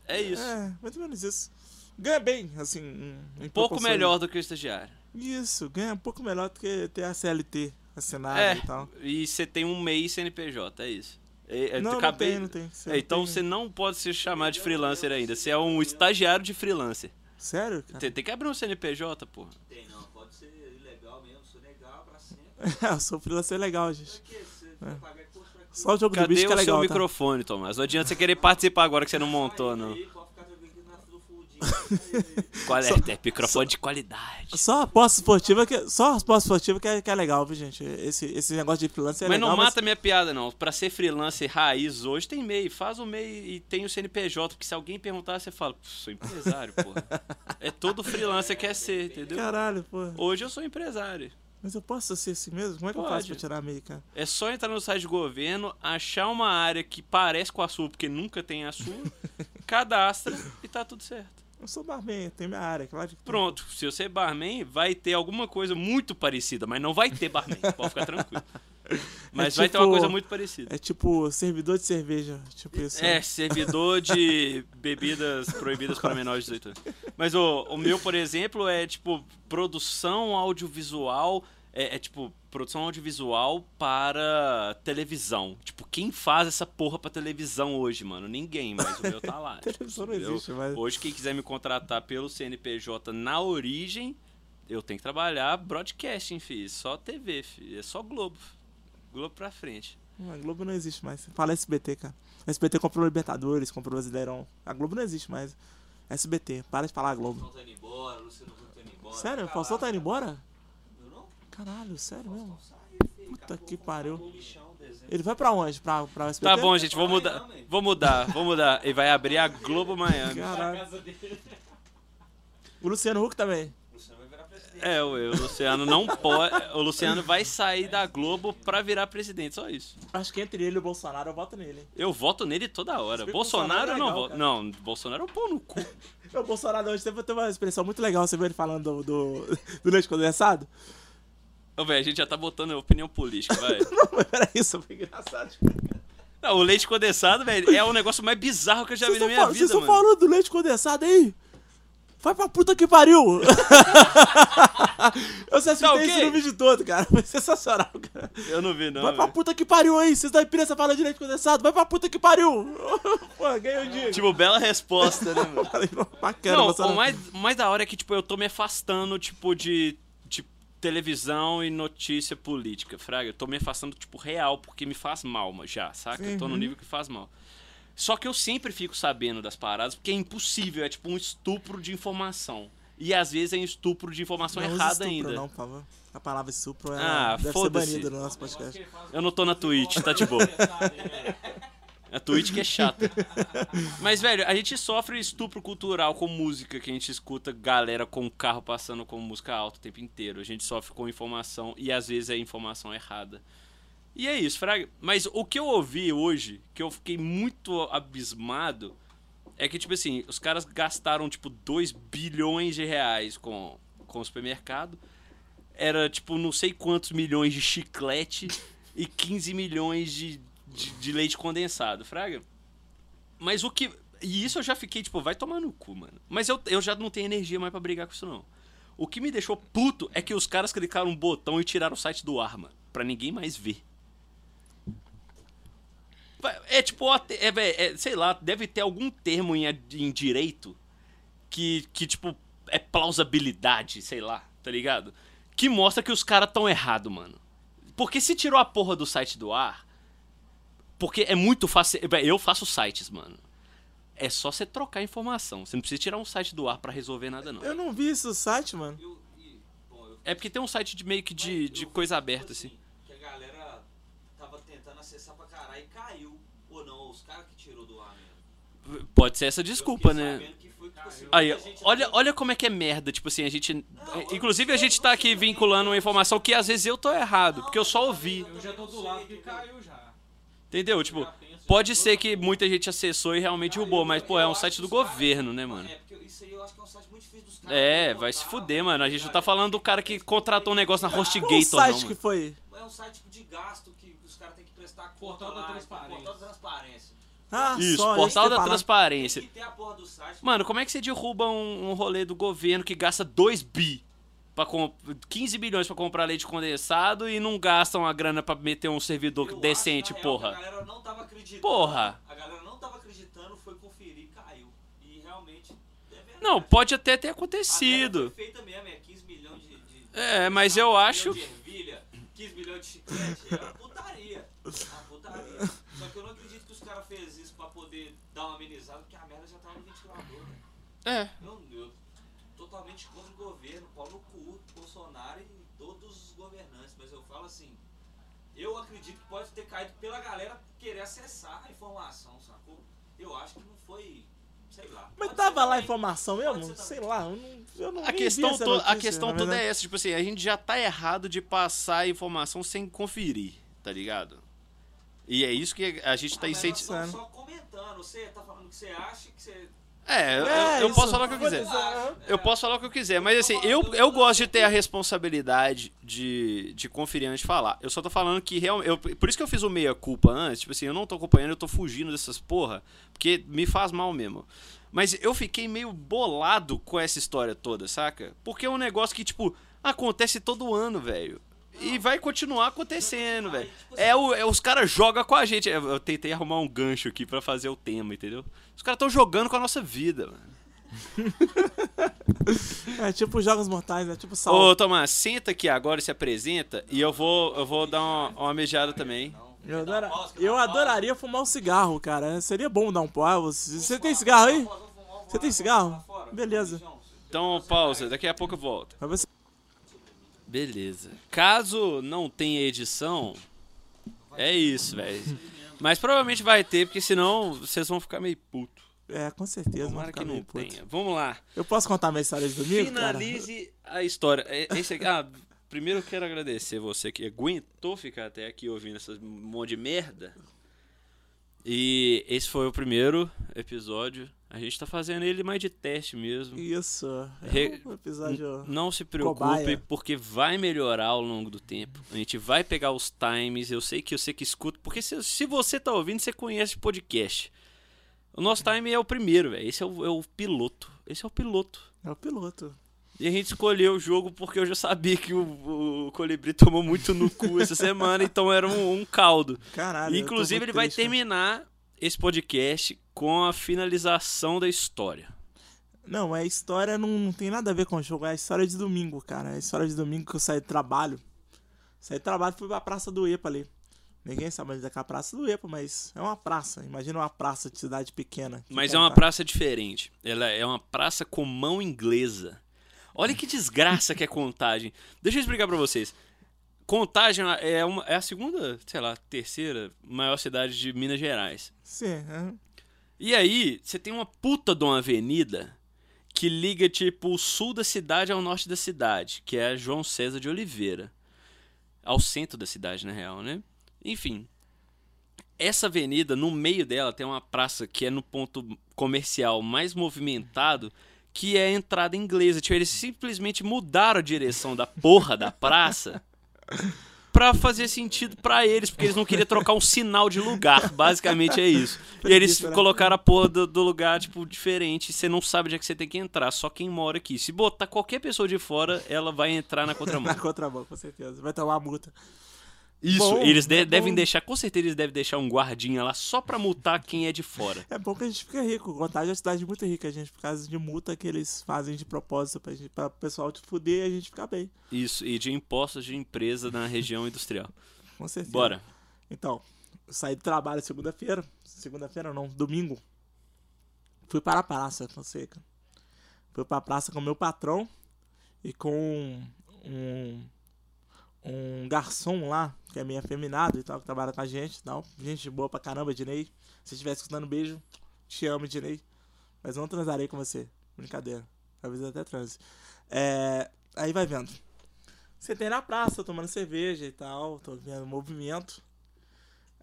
É isso. É, mais ou menos isso. Ganha bem, assim. um pouco melhor do que o estagiário. Isso, ganha um pouco melhor do que ter a CLT assinada É, e tal. e você tem um MEI CNPJ, é isso. É, é, não, não acabei- tem, não tem. Você É, não então tem- você não pode se chamar de freelancer ainda. Você é um estagiário de freelancer. Sério, cara? Tem, tem que abrir um CNPJ, porra. Tem não, pode ser ilegal mesmo, sou legal pra sempre. eu sou freelancer legal, gente. Pra quê? Você vai pagar imposto pra quê? Só o jogo do Cadê bicho que é o seu legal, tá? microfone, Tomás? Não adianta você querer participar agora que você não montou, não. Aí, pode ficar tranquilo na do fundinho. Qual é? É microfone de qualidade. Só a aposta esportiva que só a aposta esportiva que é, que é legal, viu, gente? Esse, esse negócio de freelancer é Mas legal, não mata minha piada, não. Pra ser freelancer raiz hoje, tem MEI. Faz o MEI e tem o CNPJ. Porque se alguém perguntar, você fala, "Pô, sou empresário, porra. é todo freelancer quer ser, entendeu? Caralho, pô. Hoje eu sou empresário. Mas eu posso ser assim mesmo? Como é que eu faço Pode. pra tirar meio, cara? É só entrar no site do governo, achar uma área que parece com a sua, porque nunca tem a sua, cadastra e tá tudo certo. Eu sou barman, tem minha área, claro que. Pronto, se você é barman, vai ter alguma coisa muito parecida, mas não vai ter barman, pode ficar tranquilo. Mas vai ter uma tipo- coisa muito parecida. É tipo servidor de cerveja, tipo isso. É, servidor de bebidas proibidas para menores de 18 anos. Mas o, o meu, por exemplo, é tipo produção audiovisual. É, é, tipo produção audiovisual para televisão. Tipo, quem faz essa porra pra televisão hoje, mano? Ninguém, mas o meu tá lá. Televisão não entendeu? existe, mas- Hoje, quem quiser me contratar pelo CNPJ na origem, eu tenho que trabalhar broadcasting, filho. Só TV, filho. É só Globo. Globo pra frente. A Globo não existe mais. Fala SBT, cara. A SBT comprou o Libertadores, comprou o Brasileirão. A Globo não existe mais. SBT, para de falar Globo. Faustão tá indo embora, Luciano Huck tá indo embora. Sério? O Faustão tá indo embora? Caralho, sério mesmo? Puta Acabou, que pariu. Ele vai pra onde? Pra, pra SBT? Tá bom, gente, vou mudar. Vou mudar, vou mudar. E vai abrir a Globo Miami. Caralho. O Luciano Huck também. O Luciano vai virar presidente. É, o, o Luciano não pode. O Luciano vai sair da Globo pra virar presidente, só isso. Acho que entre ele e o Bolsonaro eu voto nele. hein? Eu voto nele toda hora. Bolsonaro Bolsonaro é eu não legal, voto. cara. Não, Bolsonaro é um pau no cu. O Bolsonaro hoje teve, teve uma expressão muito legal. Você viu ele falando do, do, do leite condensado? Ô, velho, a gente já tá botando opinião política, vai. Não, mas peraí, isso foi engraçado. Não, o leite condensado, velho, é o negócio mais bizarro que eu já vi na minha falando, vida, vocês estão falando do leite condensado aí? Vai pra puta que pariu! eu só assisti isso no vídeo todo, cara. Foi sensacional, cara. Eu não vi, não. Vai pra velho. puta que pariu aí! Vocês da imprensa falam de leite condensado, vai pra puta que pariu! Pô, ganhei o dia. Tipo, bela resposta, né, mano? Bacana, Não, o mais, mais da hora é que, tipo, eu tô me afastando, tipo, de televisão e notícia política, fraga. Eu tô me afastando, tipo, real, porque me faz mal, mas já, saca? Eu tô no Uhum. nível que faz mal. Só que eu sempre fico sabendo das paradas, porque é impossível, é tipo um estupro de informação. E às vezes é um estupro de informação Não errada estupro, ainda. Não, por favor. A palavra estupro é, Ah, deve ser foda-se. banida no nosso podcast. Eu não tô na Twitch, tá de boa. A Twitch que é chata. Mas, velho, a gente sofre estupro cultural com música, que a gente escuta galera com carro passando com música alta o tempo inteiro. A gente sofre com informação e às vezes é informação errada. E é isso, Fraga. Mas o que eu ouvi hoje, que eu fiquei muito abismado, é que, tipo assim, os caras gastaram, tipo, 2 bilhões de reais com, com o supermercado. Era, tipo, não sei quantos milhões de chiclete e 15 milhões de, de, de leite condensado, Fraga. Mas o que. E isso eu já fiquei, tipo, vai tomar no cu, mano. Mas eu, eu já não tenho energia mais pra brigar com isso, não. O que me deixou puto é que os caras clicaram um botão e tiraram o site do ar, mano. Pra ninguém mais ver. É tipo, é, é, é, sei lá, deve ter algum termo em, em direito que, que, tipo, é plausibilidade, sei lá, tá ligado? Que mostra que os caras tão errado, mano. Porque se tirou a porra do site do ar, porque é muito fácil. Eu faço sites, mano. É só você trocar informação. Você não precisa tirar um site do ar para resolver nada, não. Eu não vi esse site, mano. É porque tem um site de meio que de, de coisa aberta, tipo assim. Que a galera tava tentando acessar pra caralho e caiu. Ou não, os caras que tirou do ar mesmo. Pode ser essa desculpa, né? tipo assim, Aí, olha, olha como é que é merda, tipo assim, a gente. eu Inclusive a gente eu tá aqui sei, vinculando uma informação que às vezes eu tô errado, porque eu só ouvi. Eu Eu já tô do lado que caiu já. Entendeu? Tipo, pode ser que muita gente acessou e realmente derrubou, mas, pô, é um site do que governo, né, mano? É, porque isso aí eu acho que é um site muito difícil dos caras. É, botar, vai se fuder, velho. mano. A gente não tá falando do cara que contratou um negócio na o HostGator, site não, que mano. foi? É um site tipo de gasto que os caras têm que prestar conta Portal da lá, transparência. Portal da transparência. Ah, Isso, só, portal que da transparência. Que site. Mano, como é que você derruba um, um rolê do governo que gasta 2 bi? Pra com 15 bilhões pra comprar leite condensado e não gastam a grana pra meter um servidor Eu decente, acho, real, porra. que A galera não tava acreditando. Porra. A galera não tava acreditando, foi conferir e caiu. E realmente. é. Não, pode até ter A acontecido. Foi feita mesmo, é 15 milhões de. de É, mas eu 15 acho- milhões de ervilha, 15 milhões de chiclete. É uma putaria. É uma putaria. Só que eu não acredito que os caras fez isso pra poder dar uma amenizada, porque a merda já tava no ventilador, né? É. Não, eu totalmente contra o governo, pau no cu, Bolsonaro e todos os governantes, mas eu falo assim, eu acredito que pode ter caído pela galera querer acessar a informação, sacou? Eu acho que não foi, sei lá. Mas Pode tava lá a informação mesmo? ser Sei lá, eu não, eu não A questão, vi essa to- a questão toda é essa, tipo assim, a gente já tá errado de passar a informação sem conferir, tá ligado? E é isso que a gente tá Ah, incentivando. só comentando, você tá falando o que você acha, que você... É, eu, É, eu isso. posso falar o que eu quiser. Foda-se, Eu posso falar o que eu quiser, mas assim, eu, eu gosto de ter a responsabilidade de, de conferir antes de falar. Eu só tô falando que realmente. Por isso que eu fiz o meia-culpa antes. Tipo assim, eu não tô acompanhando, eu tô fugindo dessas porra, porque me faz mal mesmo. Mas eu fiquei meio bolado com essa história toda, saca? Porque é um negócio que, tipo, acontece todo ano, velho. E vai continuar acontecendo, velho. É, o, é os caras jogam com a gente. Eu eu tentei arrumar um gancho aqui pra fazer o tema, entendeu? Os caras tão jogando com a nossa vida, mano. É tipo Jogos Mortais, é tipo Sal. Ô, Tomás, senta aqui agora e se apresenta e eu vou, eu vou dar uma, uma mijada também. Eu, adora- eu adoraria fumar um cigarro, cara. Seria bom dar um pau. Você, você tem cigarro aí? Você tem cigarro? Beleza. Então, pausa, daqui a pouco eu volto. Mas você- Beleza. Caso não tenha edição, é isso, velho. Mas provavelmente vai ter, porque senão vocês vão ficar meio puto. É, com certeza. Tomara que não puto. tenha. Vamos lá. Eu posso contar minha história de domingo, cara? Finalize a história. É- Esse aqui, ah, primeiro eu quero agradecer você que aguentou ficar até aqui ouvindo esse monte de merda. E esse foi o primeiro episódio. A gente tá fazendo ele mais de teste mesmo. Isso. É Re- um episódio... Não se preocupe, Cobaia. porque vai melhorar ao longo do tempo. A gente vai pegar os times. Eu sei que você que escuta, porque se, se você tá ouvindo, você conhece podcast. O nosso time é o primeiro, velho. Esse é o, é o piloto. Esse é o piloto. É o piloto. E a gente escolheu o jogo porque eu já sabia que o, o Colibri tomou muito no cu essa semana, então era um, um caldo. Caralho. E, inclusive, ele vai triste, cara. terminar esse podcast com a finalização da história. Não, a história não, não tem nada a ver com o jogo. É a história de domingo, cara. É a história de domingo que eu saí do trabalho. Saí do trabalho e fui pra Praça do Epa ali. Ninguém sabe onde é que é a Praça do Epa, mas é uma praça. Imagina uma praça de cidade pequena. Que Mas é tem uma pra- praça diferente. Ela é uma praça com mão inglesa. Olha que desgraça que é contagem. Deixa eu explicar pra vocês. Contagem é, uma, é a segunda, sei lá, terceira maior cidade de Minas Gerais. Sim, é. E aí, você tem uma puta de uma avenida que liga, tipo, o sul da cidade ao norte da cidade, que é a João César de Oliveira. Ao centro da cidade, na real, né? Enfim. Essa avenida, no meio dela, tem uma praça que é no ponto comercial mais movimentado, que é a entrada inglesa. Tipo, eles simplesmente mudaram a direção da porra da praça pra fazer sentido pra eles, porque eles não queriam trocar um sinal de lugar. Basicamente é isso. E eles colocaram a porra do, do lugar, tipo, diferente. Você não sabe onde é que você tem que entrar, só quem mora aqui. Se botar qualquer pessoa de fora, ela vai entrar na contramão. Na contramão, com certeza. Vai tomar multa. Isso, Bom, eles de- é devem bom. deixar, com certeza eles devem deixar um guardinha lá só pra multar quem é de fora. É bom que a gente fica rico. Contagem é uma cidade muito rica, gente, por causa de multa que eles fazem de propósito pra, gente, pra o pessoal te fuder e a gente ficar bem. Isso, e de impostos de empresa na região industrial. Com certeza. Bora. Então, saí do trabalho segunda-feira. Segunda-feira não, domingo. Fui para a praça, Fonseca. Fui para a praça com meu patrão e com um, um garçom lá, que é meio afeminado e tal, que trabalha com a gente tal. Gente boa pra caramba, Dinei. Se estiver escutando, beijo. Te amo, Dinei. Mas não transarei com você. Brincadeira. Talvez até transe. É, aí vai vendo. Sentei na praça, tomando cerveja e tal, tô vendo movimento.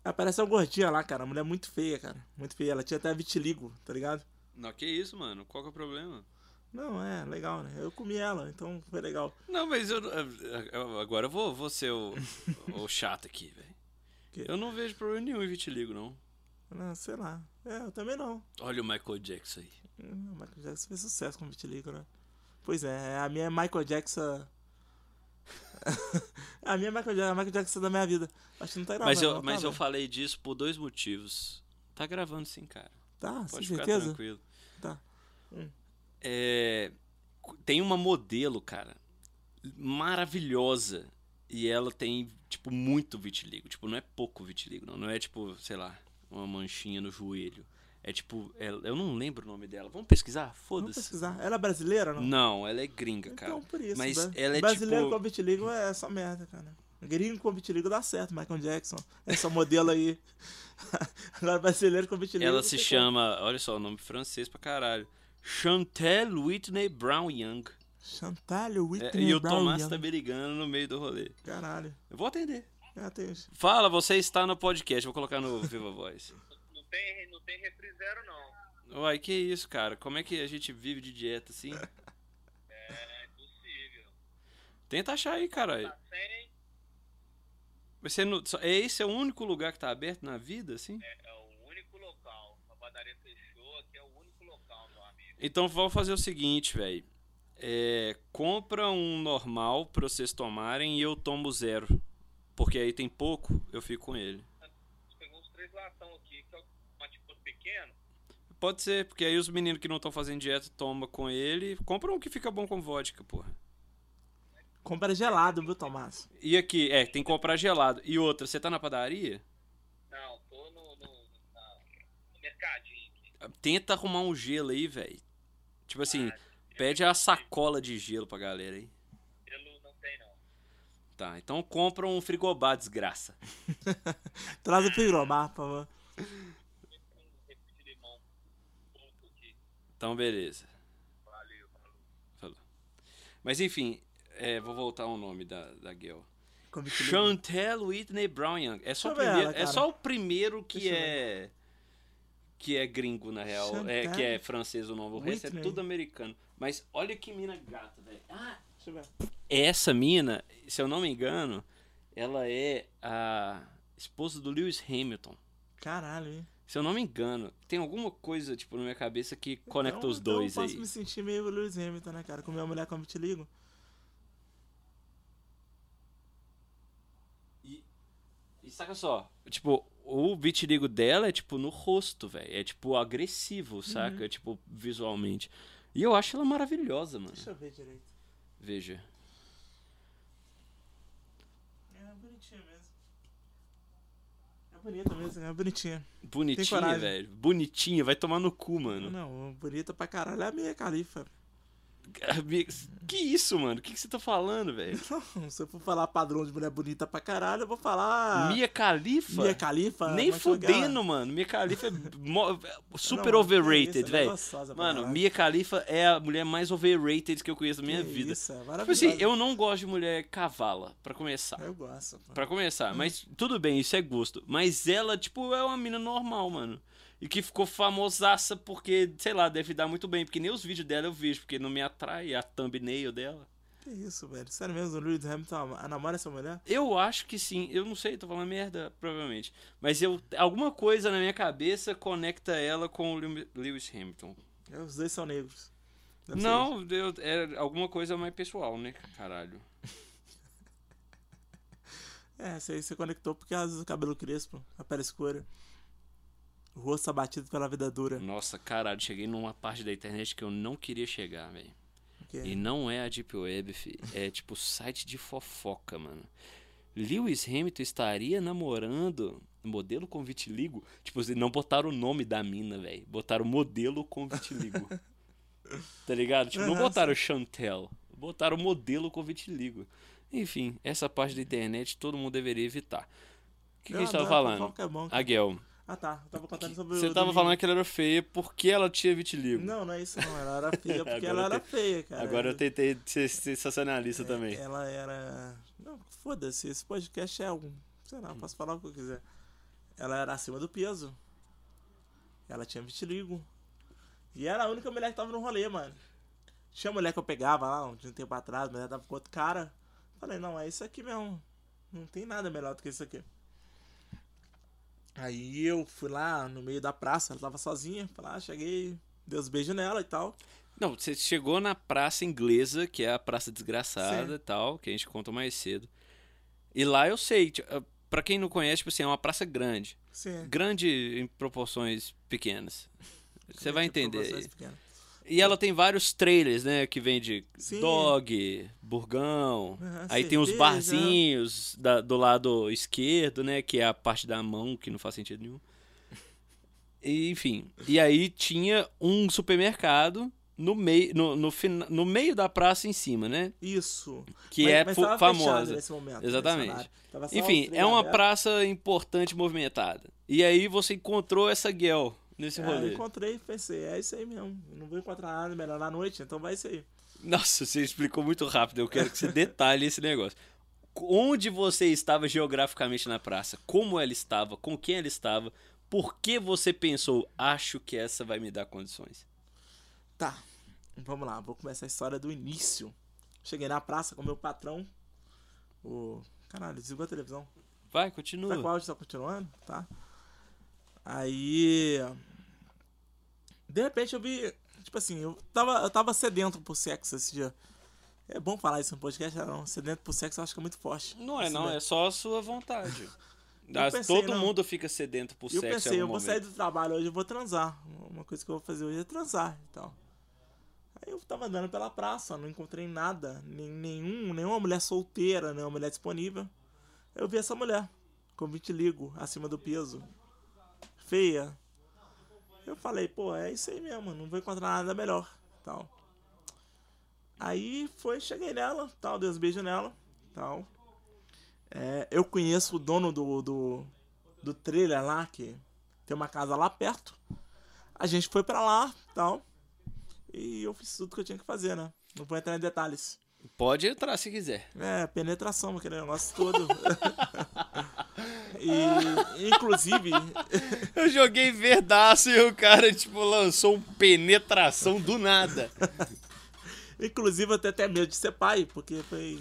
Aparece uma gordinha lá, cara, uma mulher muito feia, cara. Muito feia. Ela tinha até vitiligo, tá ligado? Não, que isso, mano? Qual que é o problema? Não, é, legal, né? Eu comi ela, então foi legal. Não, mas eu, eu- agora eu vou, vou ser o, o chato aqui, velho. Eu não vejo problema nenhum em vitiligo, não. Não, sei lá. É, eu também não. Olha o Michael Jackson aí. Hum, O Michael Jackson fez sucesso com vitiligo, né? Pois é, a minha é Michael Jackson. a minha é Michael Jackson, a Michael Jackson da minha vida. Acho que não tá gravando. Mas, eu, não, tá, mas eu velho? falei disso por dois motivos. Tá gravando sim, cara. Tá, Pode sem ficar certeza? tranquilo. Tá. Hum. É, tem uma modelo, cara, maravilhosa. E ela tem, tipo, muito vitiligo. Tipo, não é pouco vitiligo, não. Não é, tipo, sei lá, uma manchinha no joelho. É tipo, ela- eu não lembro o nome dela. Vamos pesquisar? Vamos Foda-se. pesquisar. Ela é brasileira, não? Não, ela é gringa, cara. Então, por isso. Mas bra- ela é brasileiro tipo- com vitiligo é só merda, cara. Gringo com vitiligo dá certo, Michael Jackson. Essa modelo aí. Agora, brasileiro com vitiligo. Ela se chama, olha só, o nome francês pra caralho. Chantel Whitney Brown Young. Chantal É, Whitney e o Brown Tomás Young. tá me ligando no meio do rolê. Caralho. Eu vou atender. Isso. Fala, você está no podcast. Vou colocar no Viva Voz. Não tem, não tem refri zero, não. Uai, que isso, cara? Como é que a gente vive de dieta assim? É impossível. Tenta achar aí, caralho. Tá sem, Você não, é esse é o único lugar que tá aberto na vida, assim? é, é o único local. A padaria fechou, aqui é o único local, meu amigo. Então vamos fazer o seguinte, velho. É, compra um normal pra vocês tomarem e eu tomo zero. Porque aí tem pouco, eu fico com ele. Você pegou uns três latão aqui, que é um tipo pequeno. Pode ser, porque aí os meninos que não estão fazendo dieta tomam com ele. Compra um que fica bom com vodka, porra. Compra gelado, viu, Tomás? E aqui, é, tem que comprar gelado. E outra, você tá na padaria? Não, tô no, no, no mercadinho aqui. Tenta arrumar um gelo aí, velho. Tipo assim, pede a sacola de gelo pra galera aí. Gelo não tem, não. Tá, então compra um frigobar, desgraça. Traz o frigobar, por favor. Então, beleza. Valeu, falou. Mas enfim, é, vou voltar ao nome da, da vitiligo. Chantel Whitney Brown Young. É só, o Deixa primeiro, ela, é só o primeiro que Deixa é. Que é gringo, na real. É, que é francês o nome. O resto é tudo americano. Mas olha que mina gata, velho. Ah, Deixa eu ver. essa mina, se eu não me engano, ela é a esposa do Lewis Hamilton. Caralho, hein? Se eu não me engano, tem alguma coisa, tipo, na minha cabeça que conecta Então- os dois então eu posso aí. me sentir meio Lewis Hamilton, né, cara? Com minha mulher com vitiligo. E saca só, tipo, o vitiligo dela é tipo no rosto, velho. É tipo agressivo, Uhum. saca? Tipo, visualmente. E eu acho ela maravilhosa, mano. Deixa eu ver direito. Veja. É bonitinha mesmo. É bonita mesmo, é bonitinha. Bonitinha, velho. Bonitinha, vai tomar no cu, mano. Não, bonita pra caralho. É a minha califa. Que isso, mano? O que, que você tá falando, velho? Se eu for falar padrão de mulher bonita pra caralho, eu vou falar. Mia Khalifa? Mia Khalifa? Nem é fudendo, mano. Mia Khalifa é mo- super Não, overrated, é velho. pra Mano. Mia Khalifa é a mulher mais overrated que eu conheço na minha Que vida. Isso, é Tipo assim, eu não gosto de mulher cavala, pra começar. Eu gosto. pô. Pra começar, mas tudo bem, isso é gosto. Mas ela, tipo, é uma mina normal, mano. E que ficou famosaça porque, sei lá, deve dar muito bem. Porque nem os vídeos dela eu vejo, porque não me atrai a thumbnail dela. Que isso, velho. Sério mesmo, o Lewis Hamilton a- namora essa mulher? Eu acho que sim. Eu não sei, tô falando merda, provavelmente. Mas eu alguma coisa na minha cabeça conecta ela com o Lew- Lewis Hamilton. É, Os dois são negros. Deve Não, eu, é alguma coisa mais pessoal, né, caralho? É, você, você conectou porque o cabelo crespo, a pele escura. O rosto abatido pela vida dura. Nossa, caralho, cheguei numa parte da internet que eu não queria chegar, velho. E não é a Deep Web, fi. É tipo site de fofoca, mano. Lewis Hamilton estaria namorando modelo com vitiligo? Tipo, assim, não botaram o nome da mina, velho. Botaram modelo com vitiligo. tá ligado? Tipo, não botaram Chantel. Botaram modelo com vitiligo. Enfim, essa parte da internet todo mundo deveria evitar. O que, que a gente tava falando? é bom, cara. Ah tá, eu tava contando sobre Você tava falando que ela era feia porque ela tinha vitiligo. Não, não é isso não, ela era feia porque ela era te- feia, cara. Agora eu tentei ser sensacionalista também. Ela era. Não, foda-se, esse podcast é um. Sei lá, posso falar o que eu quiser. Ela era acima do peso. Ela tinha vitiligo. E era a única mulher que tava no rolê, mano. Tinha mulher que eu pegava lá um, um tempo atrás, a mulher tava com outro cara. Falei, não, é isso aqui mesmo. Não tem nada melhor do que isso aqui. Aí eu fui lá no meio da praça, ela tava sozinha. Falei, ah, cheguei, dei os beijos nela e tal. Não, você chegou na praça inglesa, que é a praça desgraçada Sim. e tal, que a gente conta mais cedo. E lá eu sei, tipo, ah, pra quem não conhece, tipo assim, é uma praça grande. Sim. Grande em proporções pequenas. Você vai entender. E ela tem vários trailers, né? Que vende Sim. dog, burgão. Aham, aí tem cerveja. barzinhos da- do lado esquerdo, né? Que é a parte da mão, que não faz sentido nenhum. E, enfim. E aí tinha um supermercado no meio, no, no, no meio da praça em cima, né? Isso. Que Mas- é mas tava famosa. nesse momento, Exatamente. nesse Enfim, é uma abertos. praça importante movimentada. E aí você encontrou essa girl nesse É, eu rolê. encontrei e pensei, é isso aí mesmo. Eu não vou encontrar nada melhor na noite, então vai isso aí. Nossa, você explicou muito rápido. Eu quero que você detalhe esse negócio. Onde você estava geograficamente na praça? Como ela estava? Com quem ela estava? Por que você pensou, acho que essa vai me dar condições? Tá, vamos lá, vou começar a história do início. Cheguei na praça com meu patrão. O. Caralho, desligou a televisão. Vai, Será que o continua. áudio tá continuando? Tá. Aí. De repente eu vi. Tipo assim, eu tava, eu tava sedento por sexo esse dia. É bom falar isso no podcast, não. Sedento por sexo eu acho que é muito forte. Não é, Isso não, mesmo. é só a sua vontade. Eu As- pensei, todo não. mundo fica sedento por eu sexo pensei, em eu vou sair do trabalho hoje, eu vou transar. Uma coisa que eu vou fazer hoje é transar e tal. Aí eu tava andando pela praça, não encontrei nada, nem, nenhum, nenhuma mulher solteira, nenhuma mulher disponível. Eu vi essa mulher, com vitiligo, acima do peso, feia. Eu falei, pô, é isso aí mesmo, não vou encontrar nada melhor, tal. Aí foi, cheguei nela, tal, dei uns beijos nela, tal. É, eu conheço o dono do, do, do trailer lá, que tem uma casa lá perto. A gente foi pra lá, tal. E eu fiz tudo que eu tinha que fazer, né? Não vou entrar em detalhes. Pode entrar se quiser. É, penetração, aquele negócio todo. e, inclusive, Eu joguei verdaço e o cara, tipo, lançou um penetração do nada. inclusive eu tenho até medo de ser pai, porque foi,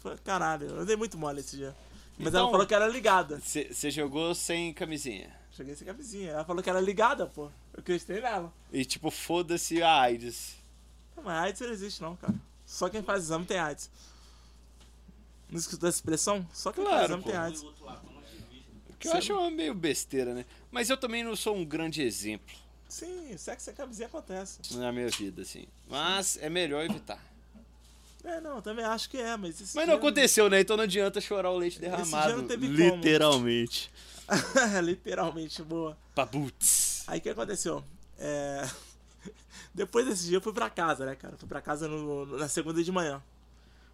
foi caralho, eu dei muito mole esse dia. Mas Então- ela falou que era ligada. Você jogou sem camisinha. Cheguei sem camisinha. Ela falou que era ligada, pô. Eu acreditei nela. E tipo, foda-se a AIDS. Não, mas AIDS não existe não, cara. Só quem faz exame tem AIDS. Não escutou essa expressão? Só quem Claro, faz exame pô. tem AIDS. Que eu acho uma meio besteira, né? Mas eu também não sou um grande exemplo Sim, sexo sem camisinha acontece. na minha vida, assim. Mas é melhor evitar. É, não, eu também acho que é, mas Mas não aconteceu, né? Então não adianta chorar o leite dia derramado. não teve como. Literalmente. Literalmente, boa. Pabuts. Aí o que aconteceu? É... Depois desse dia eu fui pra casa, né, cara? Fui pra casa no- no- na segunda de manhã.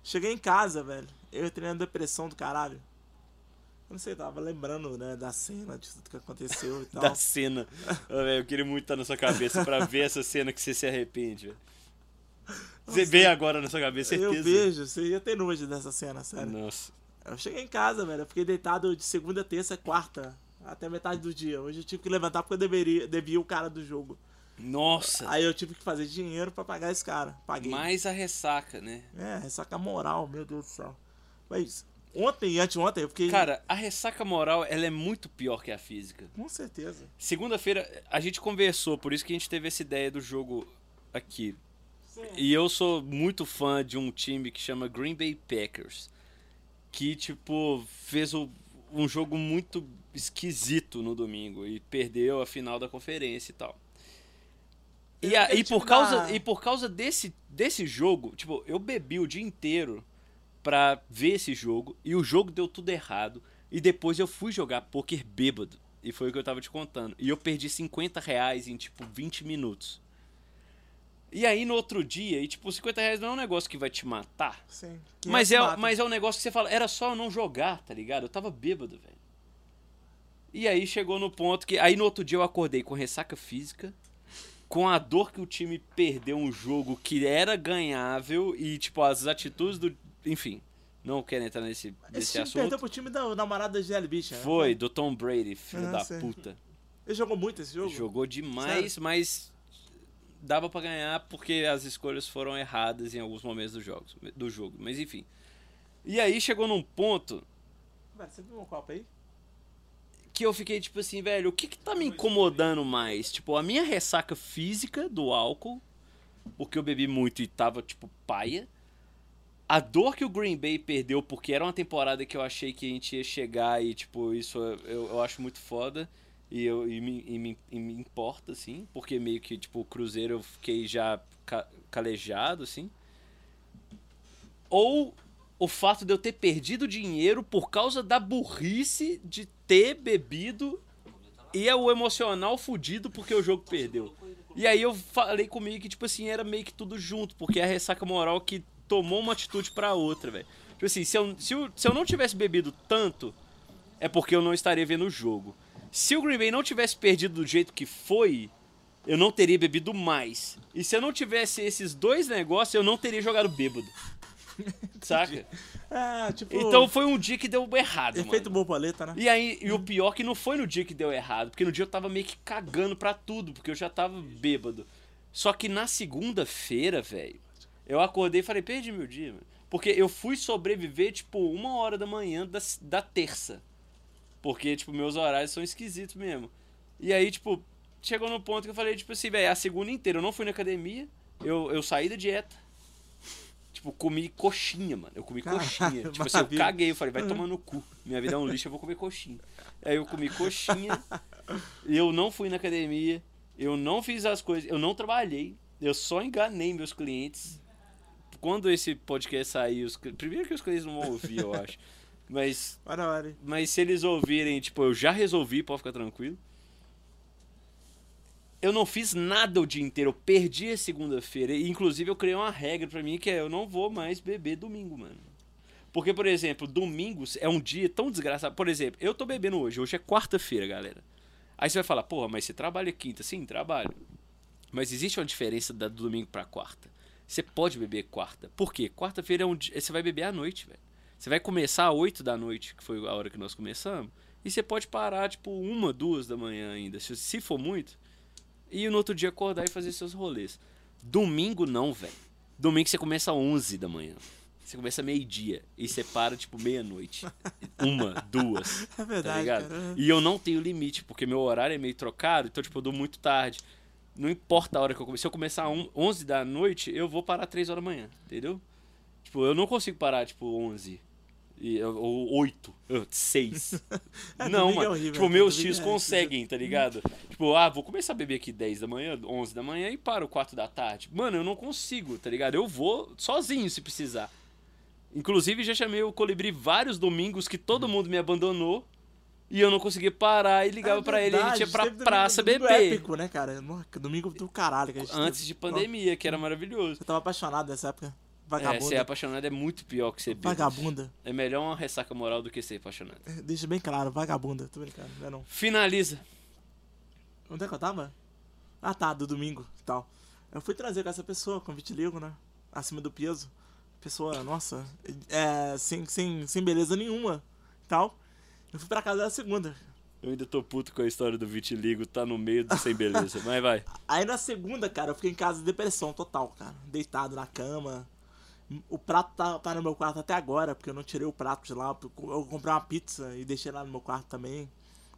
Cheguei em casa, velho. Eu entrei na depressão do caralho. Eu não sei, eu tava lembrando, né, da cena, de tudo que aconteceu e tal. Da cena. Eu queria muito estar na sua cabeça pra ver essa cena que você se arrepende, velho. Você vê agora na sua cabeça, certeza. Eu vejo, você ia ter nojo dessa cena, sério. Nossa. Eu cheguei em casa, velho. Eu fiquei deitado de segunda, terça, quarta. Até metade do dia. Hoje eu tive que levantar porque eu deveria, devia o cara do jogo. Nossa. Aí eu tive que fazer dinheiro pra pagar esse cara. Paguei. Mais a ressaca, né? É, ressaca moral, meu Deus do céu. Mas ontem e anteontem eu fiquei. Cara, a ressaca moral, ela é muito pior que a física. Com certeza. Segunda-feira a gente conversou, por isso que a gente teve essa ideia do jogo aqui. E eu sou muito fã de um time que chama Green Bay Packers. Que, tipo, fez o- um jogo muito esquisito no domingo e perdeu a final da conferência e tal. E, a- e por causa, e por causa desse, desse jogo, tipo, eu bebi o dia inteiro pra ver esse jogo e o jogo deu tudo errado. E depois eu fui jogar poker bêbado. E foi o que eu tava te contando. E eu perdi 50 reais em, tipo, 20 minutos. E aí no outro dia, e tipo, 50 reais não é um negócio que vai te matar. Sim. Mas 500 é, mata. mas é um negócio que você fala, era só eu não jogar, tá ligado? Eu tava bêbado, velho. E aí chegou no ponto que. Aí no outro dia eu acordei com ressaca física, com a dor que o time perdeu um jogo que era ganhável e, tipo, as atitudes do. Enfim, não quero entrar nesse, Esse nesse time assunto. perdeu pro time da namorada da Gisele Bicha. né? Foi, do Tom Brady, filho Ah, da sei. puta. Ele jogou muito esse jogo? Jogou demais, mas dava pra ganhar porque as escolhas foram erradas em alguns momentos do jogo, do jogo. Mas enfim. E aí chegou num ponto Velho, você viu um copo aí? que eu fiquei tipo assim, velho, o que que tá me incomodando mais? Tipo, a minha ressaca física do álcool, porque eu bebi muito e tava tipo paia. A dor que o Green Bay perdeu porque era uma temporada que eu achei que a gente ia chegar e tipo, isso eu, eu acho muito foda. E, eu, e, me, e, me, e me importa, assim, porque meio que, tipo, o Cruzeiro eu fiquei já ca- calejado, assim. Ou o fato de eu ter perdido dinheiro por causa da burrice de ter bebido e é o emocional fudido porque o jogo perdeu. E aí eu falei comigo que, tipo assim, era meio que tudo junto, porque é a ressaca moral que tomou uma atitude pra outra, velho. Tipo assim, se eu, se, eu, se eu não tivesse bebido tanto, é porque eu não estaria vendo o jogo. Se o Green Bay não tivesse perdido do jeito que foi, eu não teria bebido mais. E se eu não tivesse esses dois negócios, eu não teria jogado bêbado. Saca? É, tipo. Então foi um dia que deu errado, Efeito mano. borboleta, né? E aí, e o pior que não foi no dia que deu errado, porque no dia eu tava meio que cagando pra tudo, porque eu já tava bêbado. Só que na segunda-feira, velho, eu acordei e falei, perdi meu dia, mano. Porque eu fui sobreviver, tipo, uma hora da manhã da, da terça. Porque, tipo, meus horários são esquisitos mesmo. E aí, tipo, chegou no ponto que eu falei, tipo assim, velho, a segunda inteira eu não fui na academia, eu, eu saí da dieta. Tipo, comi coxinha, mano. Eu comi Caralho, coxinha. Tipo assim, eu caguei, eu falei, vai tomar no cu. Minha vida é um lixo, eu vou comer coxinha. Aí eu comi coxinha, eu não fui na academia, eu não fiz as coisas, eu não trabalhei, eu só enganei meus clientes. Quando esse podcast sair, os, primeiro que os clientes não vão ouvir, eu acho. Mas, Olha, olha. mas se eles ouvirem, tipo, eu já resolvi, pode ficar tranquilo. Eu não fiz nada o dia inteiro, eu perdi a segunda-feira. Inclusive, eu criei uma regra pra mim que é eu não vou mais beber domingo, mano. Porque, por exemplo, domingo é um dia tão desgraçado. Por exemplo, eu tô bebendo hoje, hoje é quarta-feira, galera. Aí você vai falar, porra, mas você trabalha quinta? Sim, trabalho. Mas existe uma diferença da- do domingo pra quarta. Você pode beber quarta. Por quê? Quarta-feira é um dia. Você vai beber à noite, velho. Você vai começar às 8 da noite, que foi a hora que nós começamos. E você pode parar, tipo, uma, duas da manhã ainda, se, for muito. E no outro dia acordar e fazer seus rolês. Domingo não, velho. Domingo você começa às 11 da manhã. Você começa meio-dia. E você para, tipo, meia-noite. Uma, duas. É Tá verdade, ligado? cara. E eu não tenho limite, porque meu horário é meio trocado, então, tipo, eu dou muito tarde. Não importa a hora que eu comece. Se eu começar às 11 da noite, eu vou parar 3 horas da manhã, entendeu? Tipo, eu não consigo parar, tipo, 11. E, ou 8, 6. É, não, é mano. horrível, tipo, né? meus Domingo tios é- conseguem, tá ligado? tipo, ah, vou começar a beber aqui 10 da manhã, 11 da manhã e paro 4 da tarde. Mano, eu não consigo, tá ligado? Eu vou sozinho se precisar. Inclusive, já chamei o Colibri vários domingos que todo mundo me abandonou. E eu não conseguia parar e ligava É pra ele e a gente ia pra praça domingo beber. épico, né, cara? Domingo do caralho que a gente Antes teve. de pandemia, que era maravilhoso. Eu tava apaixonado nessa época. É, Vagabunda. ser apaixonado é muito pior que ser bêbado. Vagabunda. É melhor uma ressaca moral do que ser apaixonado. Deixa bem claro, vagabunda. Tô brincando, não é não. Finaliza. Onde é que eu tava? Ah tá, do domingo e tal. Eu fui trazer com essa pessoa, com vitiligo, né? Acima do peso. Pessoa, nossa, é, sem, sem, sem beleza nenhuma e tal. Eu fui pra casa da segunda. Eu ainda tô puto com a história do vitiligo, tá no meio do sem beleza. Mas vai. Aí na segunda, cara, eu fiquei em casa de depressão total, cara. Deitado na cama. O prato tá, tá no meu quarto até agora, porque eu não tirei o prato de lá. Eu comprei uma pizza e deixei lá no meu quarto também.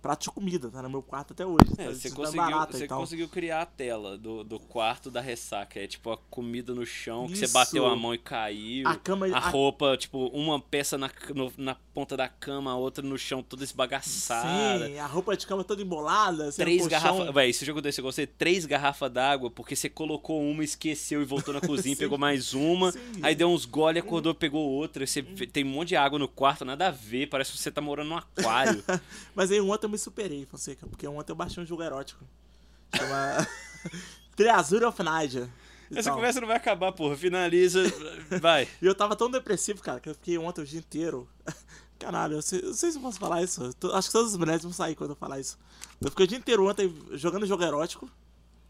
Prato de comida, tá no meu quarto até hoje. É, tá, você conseguiu, barata você tal. conseguiu criar a tela do, do quarto da ressaca. É tipo a comida no chão, que você Isso. bateu a mão e caiu. A cama- A a- roupa, tipo, uma peça na, no- na ponta da cama, a outra no chão, toda esbagaçada. Sim, a roupa de cama toda embolada. Três garrafas. Véi, esse jogo desse, eu gostei. Três garrafas d'água, porque você colocou uma, esqueceu e voltou na cozinha, pegou mais uma. Sim. Aí deu uns gole, acordou, pegou outra. Você tem um monte de água no quarto, nada a ver. Parece que você tá morando num aquário. Mas aí ontem eu me superei, Fonseca, porque ontem eu baixei um jogo erótico. Chama Triazura of e Essa tal. conversa não vai acabar, porra. Finaliza. Vai. E eu tava tão depressivo, cara, que eu fiquei ontem o dia inteiro. Caralho, eu, sei, eu não sei se eu posso falar isso. Tô- acho que todas as mulheres vão sair quando eu falar isso. Eu fiquei o dia inteiro ontem jogando jogo erótico.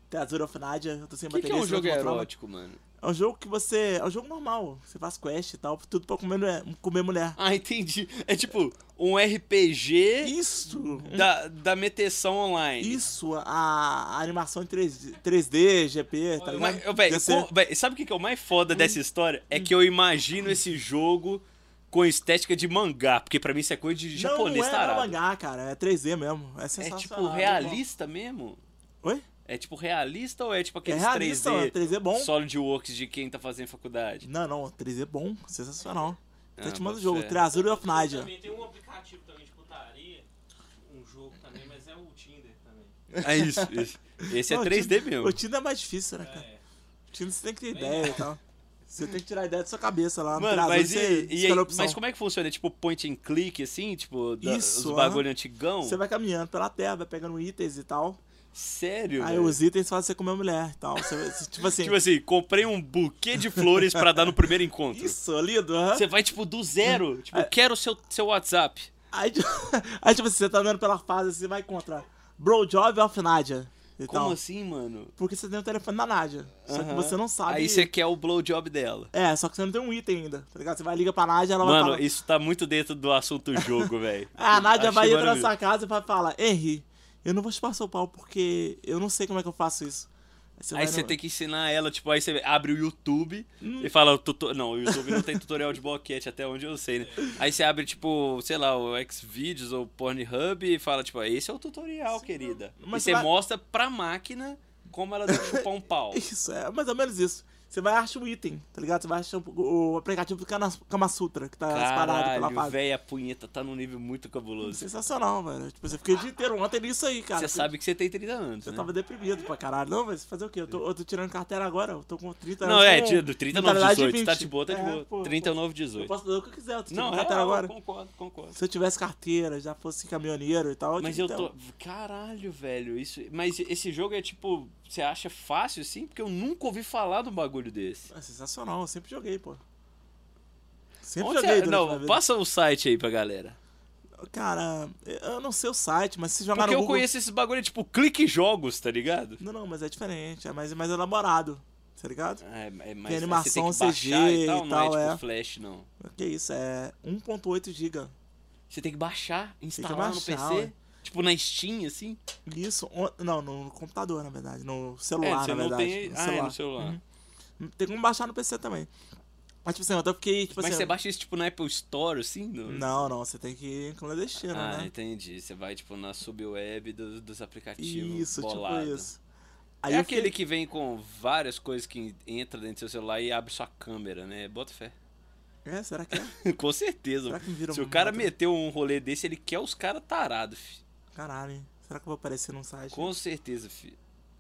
Triazura of Nadia. Eu tô sem O que, que bateria. é um jogo erótico, mano? É um jogo que você. É um jogo normal. Você faz quest e tal, tudo pra comer, comer mulher. Ah, entendi. É tipo um RPG Isso! da, da meteção online. Isso, a, a animação em 3D, 3D GP, tá ligado? Mas, ô, véi, Ia ser- co- véi, sabe o que que é o mais foda dessa história? É que eu imagino esse jogo com estética de mangá, porque pra mim isso é coisa de japonês não, não é, não é tarado. mangá, cara, é 3D mesmo. É É tipo muito realista mesmo? bom. Oi? É tipo realista ou é tipo É aqueles realista, 3D, 3D bom. SolidWorks de quem tá fazendo faculdade? Não, não, 3D bom, sensacional. Até Ah, te manda o bota jogo, fé. Triazura of Nadia. Também tem um aplicativo também de putaria, um jogo também, mas é o Tinder também. É isso, isso. Esse é Não, o 3D Tinder- mesmo. O Tinder é mais difícil, né, cara? É. O Tinder você tem que ter ideia e tal. Você tem que tirar a ideia da sua cabeça lá no Mano, mas, você e, e mas como é que funciona? É tipo point and click, assim? Tipo, da, Isso, os bagulho antigão? Você vai caminhando pela terra, vai pegando itens e tal. Sério? Aí velho? os itens fazem você comer a mulher e tal. Você- tipo assim, Tipo assim, comprei um buquê de flores pra dar no primeiro encontro. isso, lindo. Você vai, tipo, do zero. Tipo, É. quero o seu, seu WhatsApp. Aí, tipo- aí, tipo assim, você tá andando pela fase, você vai encontrar Bro Job of Nadia. Como tal. assim, mano? Porque você tem o telefone da Nádia. Só que você não sabe. Aí você quer o blowjob dela. É, só que você não tem um item ainda, tá ligado? Você vai ligar pra Nádia, ela vai Mano, isso tá muito dentro do assunto jogo, velho. Ah, a Nádia Achei vai entrar na sua casa e vai falar: Henry, eu não vou chupar seu pau porque eu não sei como é que eu faço isso. Aí vai você no- tem que ensinar ela, tipo, aí você abre o YouTube Hum. e fala, tuto... não, o YouTube não tem tutorial de boquete, até onde eu sei, né? Aí você abre, tipo, sei lá, o Xvideos ou Pornhub e fala, tipo, esse é o tutorial, querida. Mas e você você vai- mostra pra máquina como ela deve chupar um pau. Isso, é mais ou menos isso. Você vai achar um item, tá ligado? Você vai achar o, aplicativo do Kama Sutra, que tá disparado pela Caralho, fase. velho, a punheta tá num nível muito cabuloso. Sensacional, velho. Tipo, você fiquei o dia inteiro ontem nisso aí, cara. Você sabe que você tem 30 anos, Eu né? tava deprimido pra caralho. Não, mas fazer o quê? Eu tô, eu tô tirando carteira agora, eu tô com 30 Não, anos. é, com tira do 30 novo mentalidade 18, tá 20. de boa, tá de É, boa. pô, 30 pô. novo Eu 18. posso fazer o que eu quiser, eu tô tirando Não, é, carteira agora. concordo, concordo. Se eu tivesse carteira, já fosse caminhoneiro e tal. Mas eu que tô. Caralho, velho. Isso... Mas esse jogo é tipo. Você acha fácil assim? Porque eu nunca ouvi falar de um bagulho desse. É sensacional, eu sempre joguei, pô. Sempre Onde joguei você... Não, passa o site aí pra galera. Cara, eu não sei o site, mas se jogar Porque no eu Google... conheço esses bagulho tipo clique jogos, tá ligado? Não, não, mas é diferente, é mais, mais elaborado, tá ligado? É, é, mas Tem animação você tem que CG e tal, e não tal, é tipo é. flash, não. Que isso, é 1.8 GB. Você tem que baixar, instalar baixar, no PC. Tipo na Steam, assim. Isso, não, no computador, na verdade, no É, celular, você na verdade. tem. no Ah, é no celular. Uhum. Tem como baixar no PC também. Mas, tipo assim, eu até fiquei, tipo Mas assim... você baixa isso tipo na Apple Store, assim? No... Não, não, você tem que ir clandestino, Ah, né? entendi. Você vai, tipo, na subweb dos, dos aplicativos. Isso, bolado. tipo isso. Aí é aquele fiquei- que vem com várias coisas que entra dentro do seu celular e abre sua câmera, né? Bota fé. É, será que é? com certeza. Se o cara meteu um rolê desse, ele quer os caras tarados, fi. Caralho, hein? Será que eu vou aparecer num site? Com certeza, fi.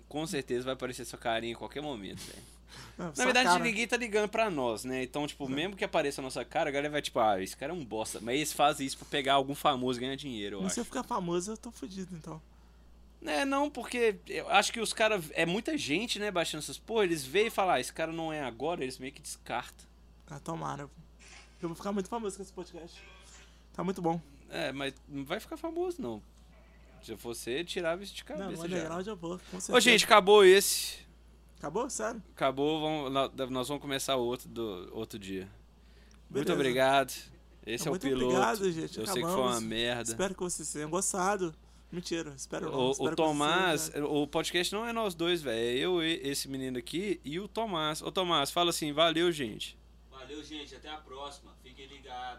Com certeza vai aparecer sua carinha em qualquer momento, velho. Não, Na verdade, cara. ninguém tá ligando pra nós, né? Então, tipo, mesmo que apareça a nossa cara, a galera vai, tipo, ah, esse cara é um bosta. Mas eles fazem isso pra pegar algum famoso e ganhar dinheiro, eu se eu ficar famoso, eu tô fudido, então. É, não, porque eu acho que os caras. É muita gente, né, baixando essas porra. Eles veem e falam, ah, esse cara não é agora, eles meio que descartam. Ah, tomara. Eu vou ficar muito famoso com esse podcast. Tá muito bom. É, mas não vai ficar famoso, não. Se você tirava isso de Não, cabeça. já. underground eu vou, com certeza. Ô, gente, acabou esse. Acabou? Sério? Acabou, vamos, nó- nós vamos começar outro, do, outro dia. Muito Beleza. obrigado. Esse é o Muito piloto. obrigado, gente. Eu sei que foi Acabamos. uma merda. Espero que vocês tenham gostado. Mentira, espero não. O, Espero o que vocês Tomás, o podcast não é nós dois, velho. É eu, e- esse menino aqui e o Tomás. Ô Tomás, fala assim, valeu, gente. Valeu, gente. Até a próxima. Fiquem ligados.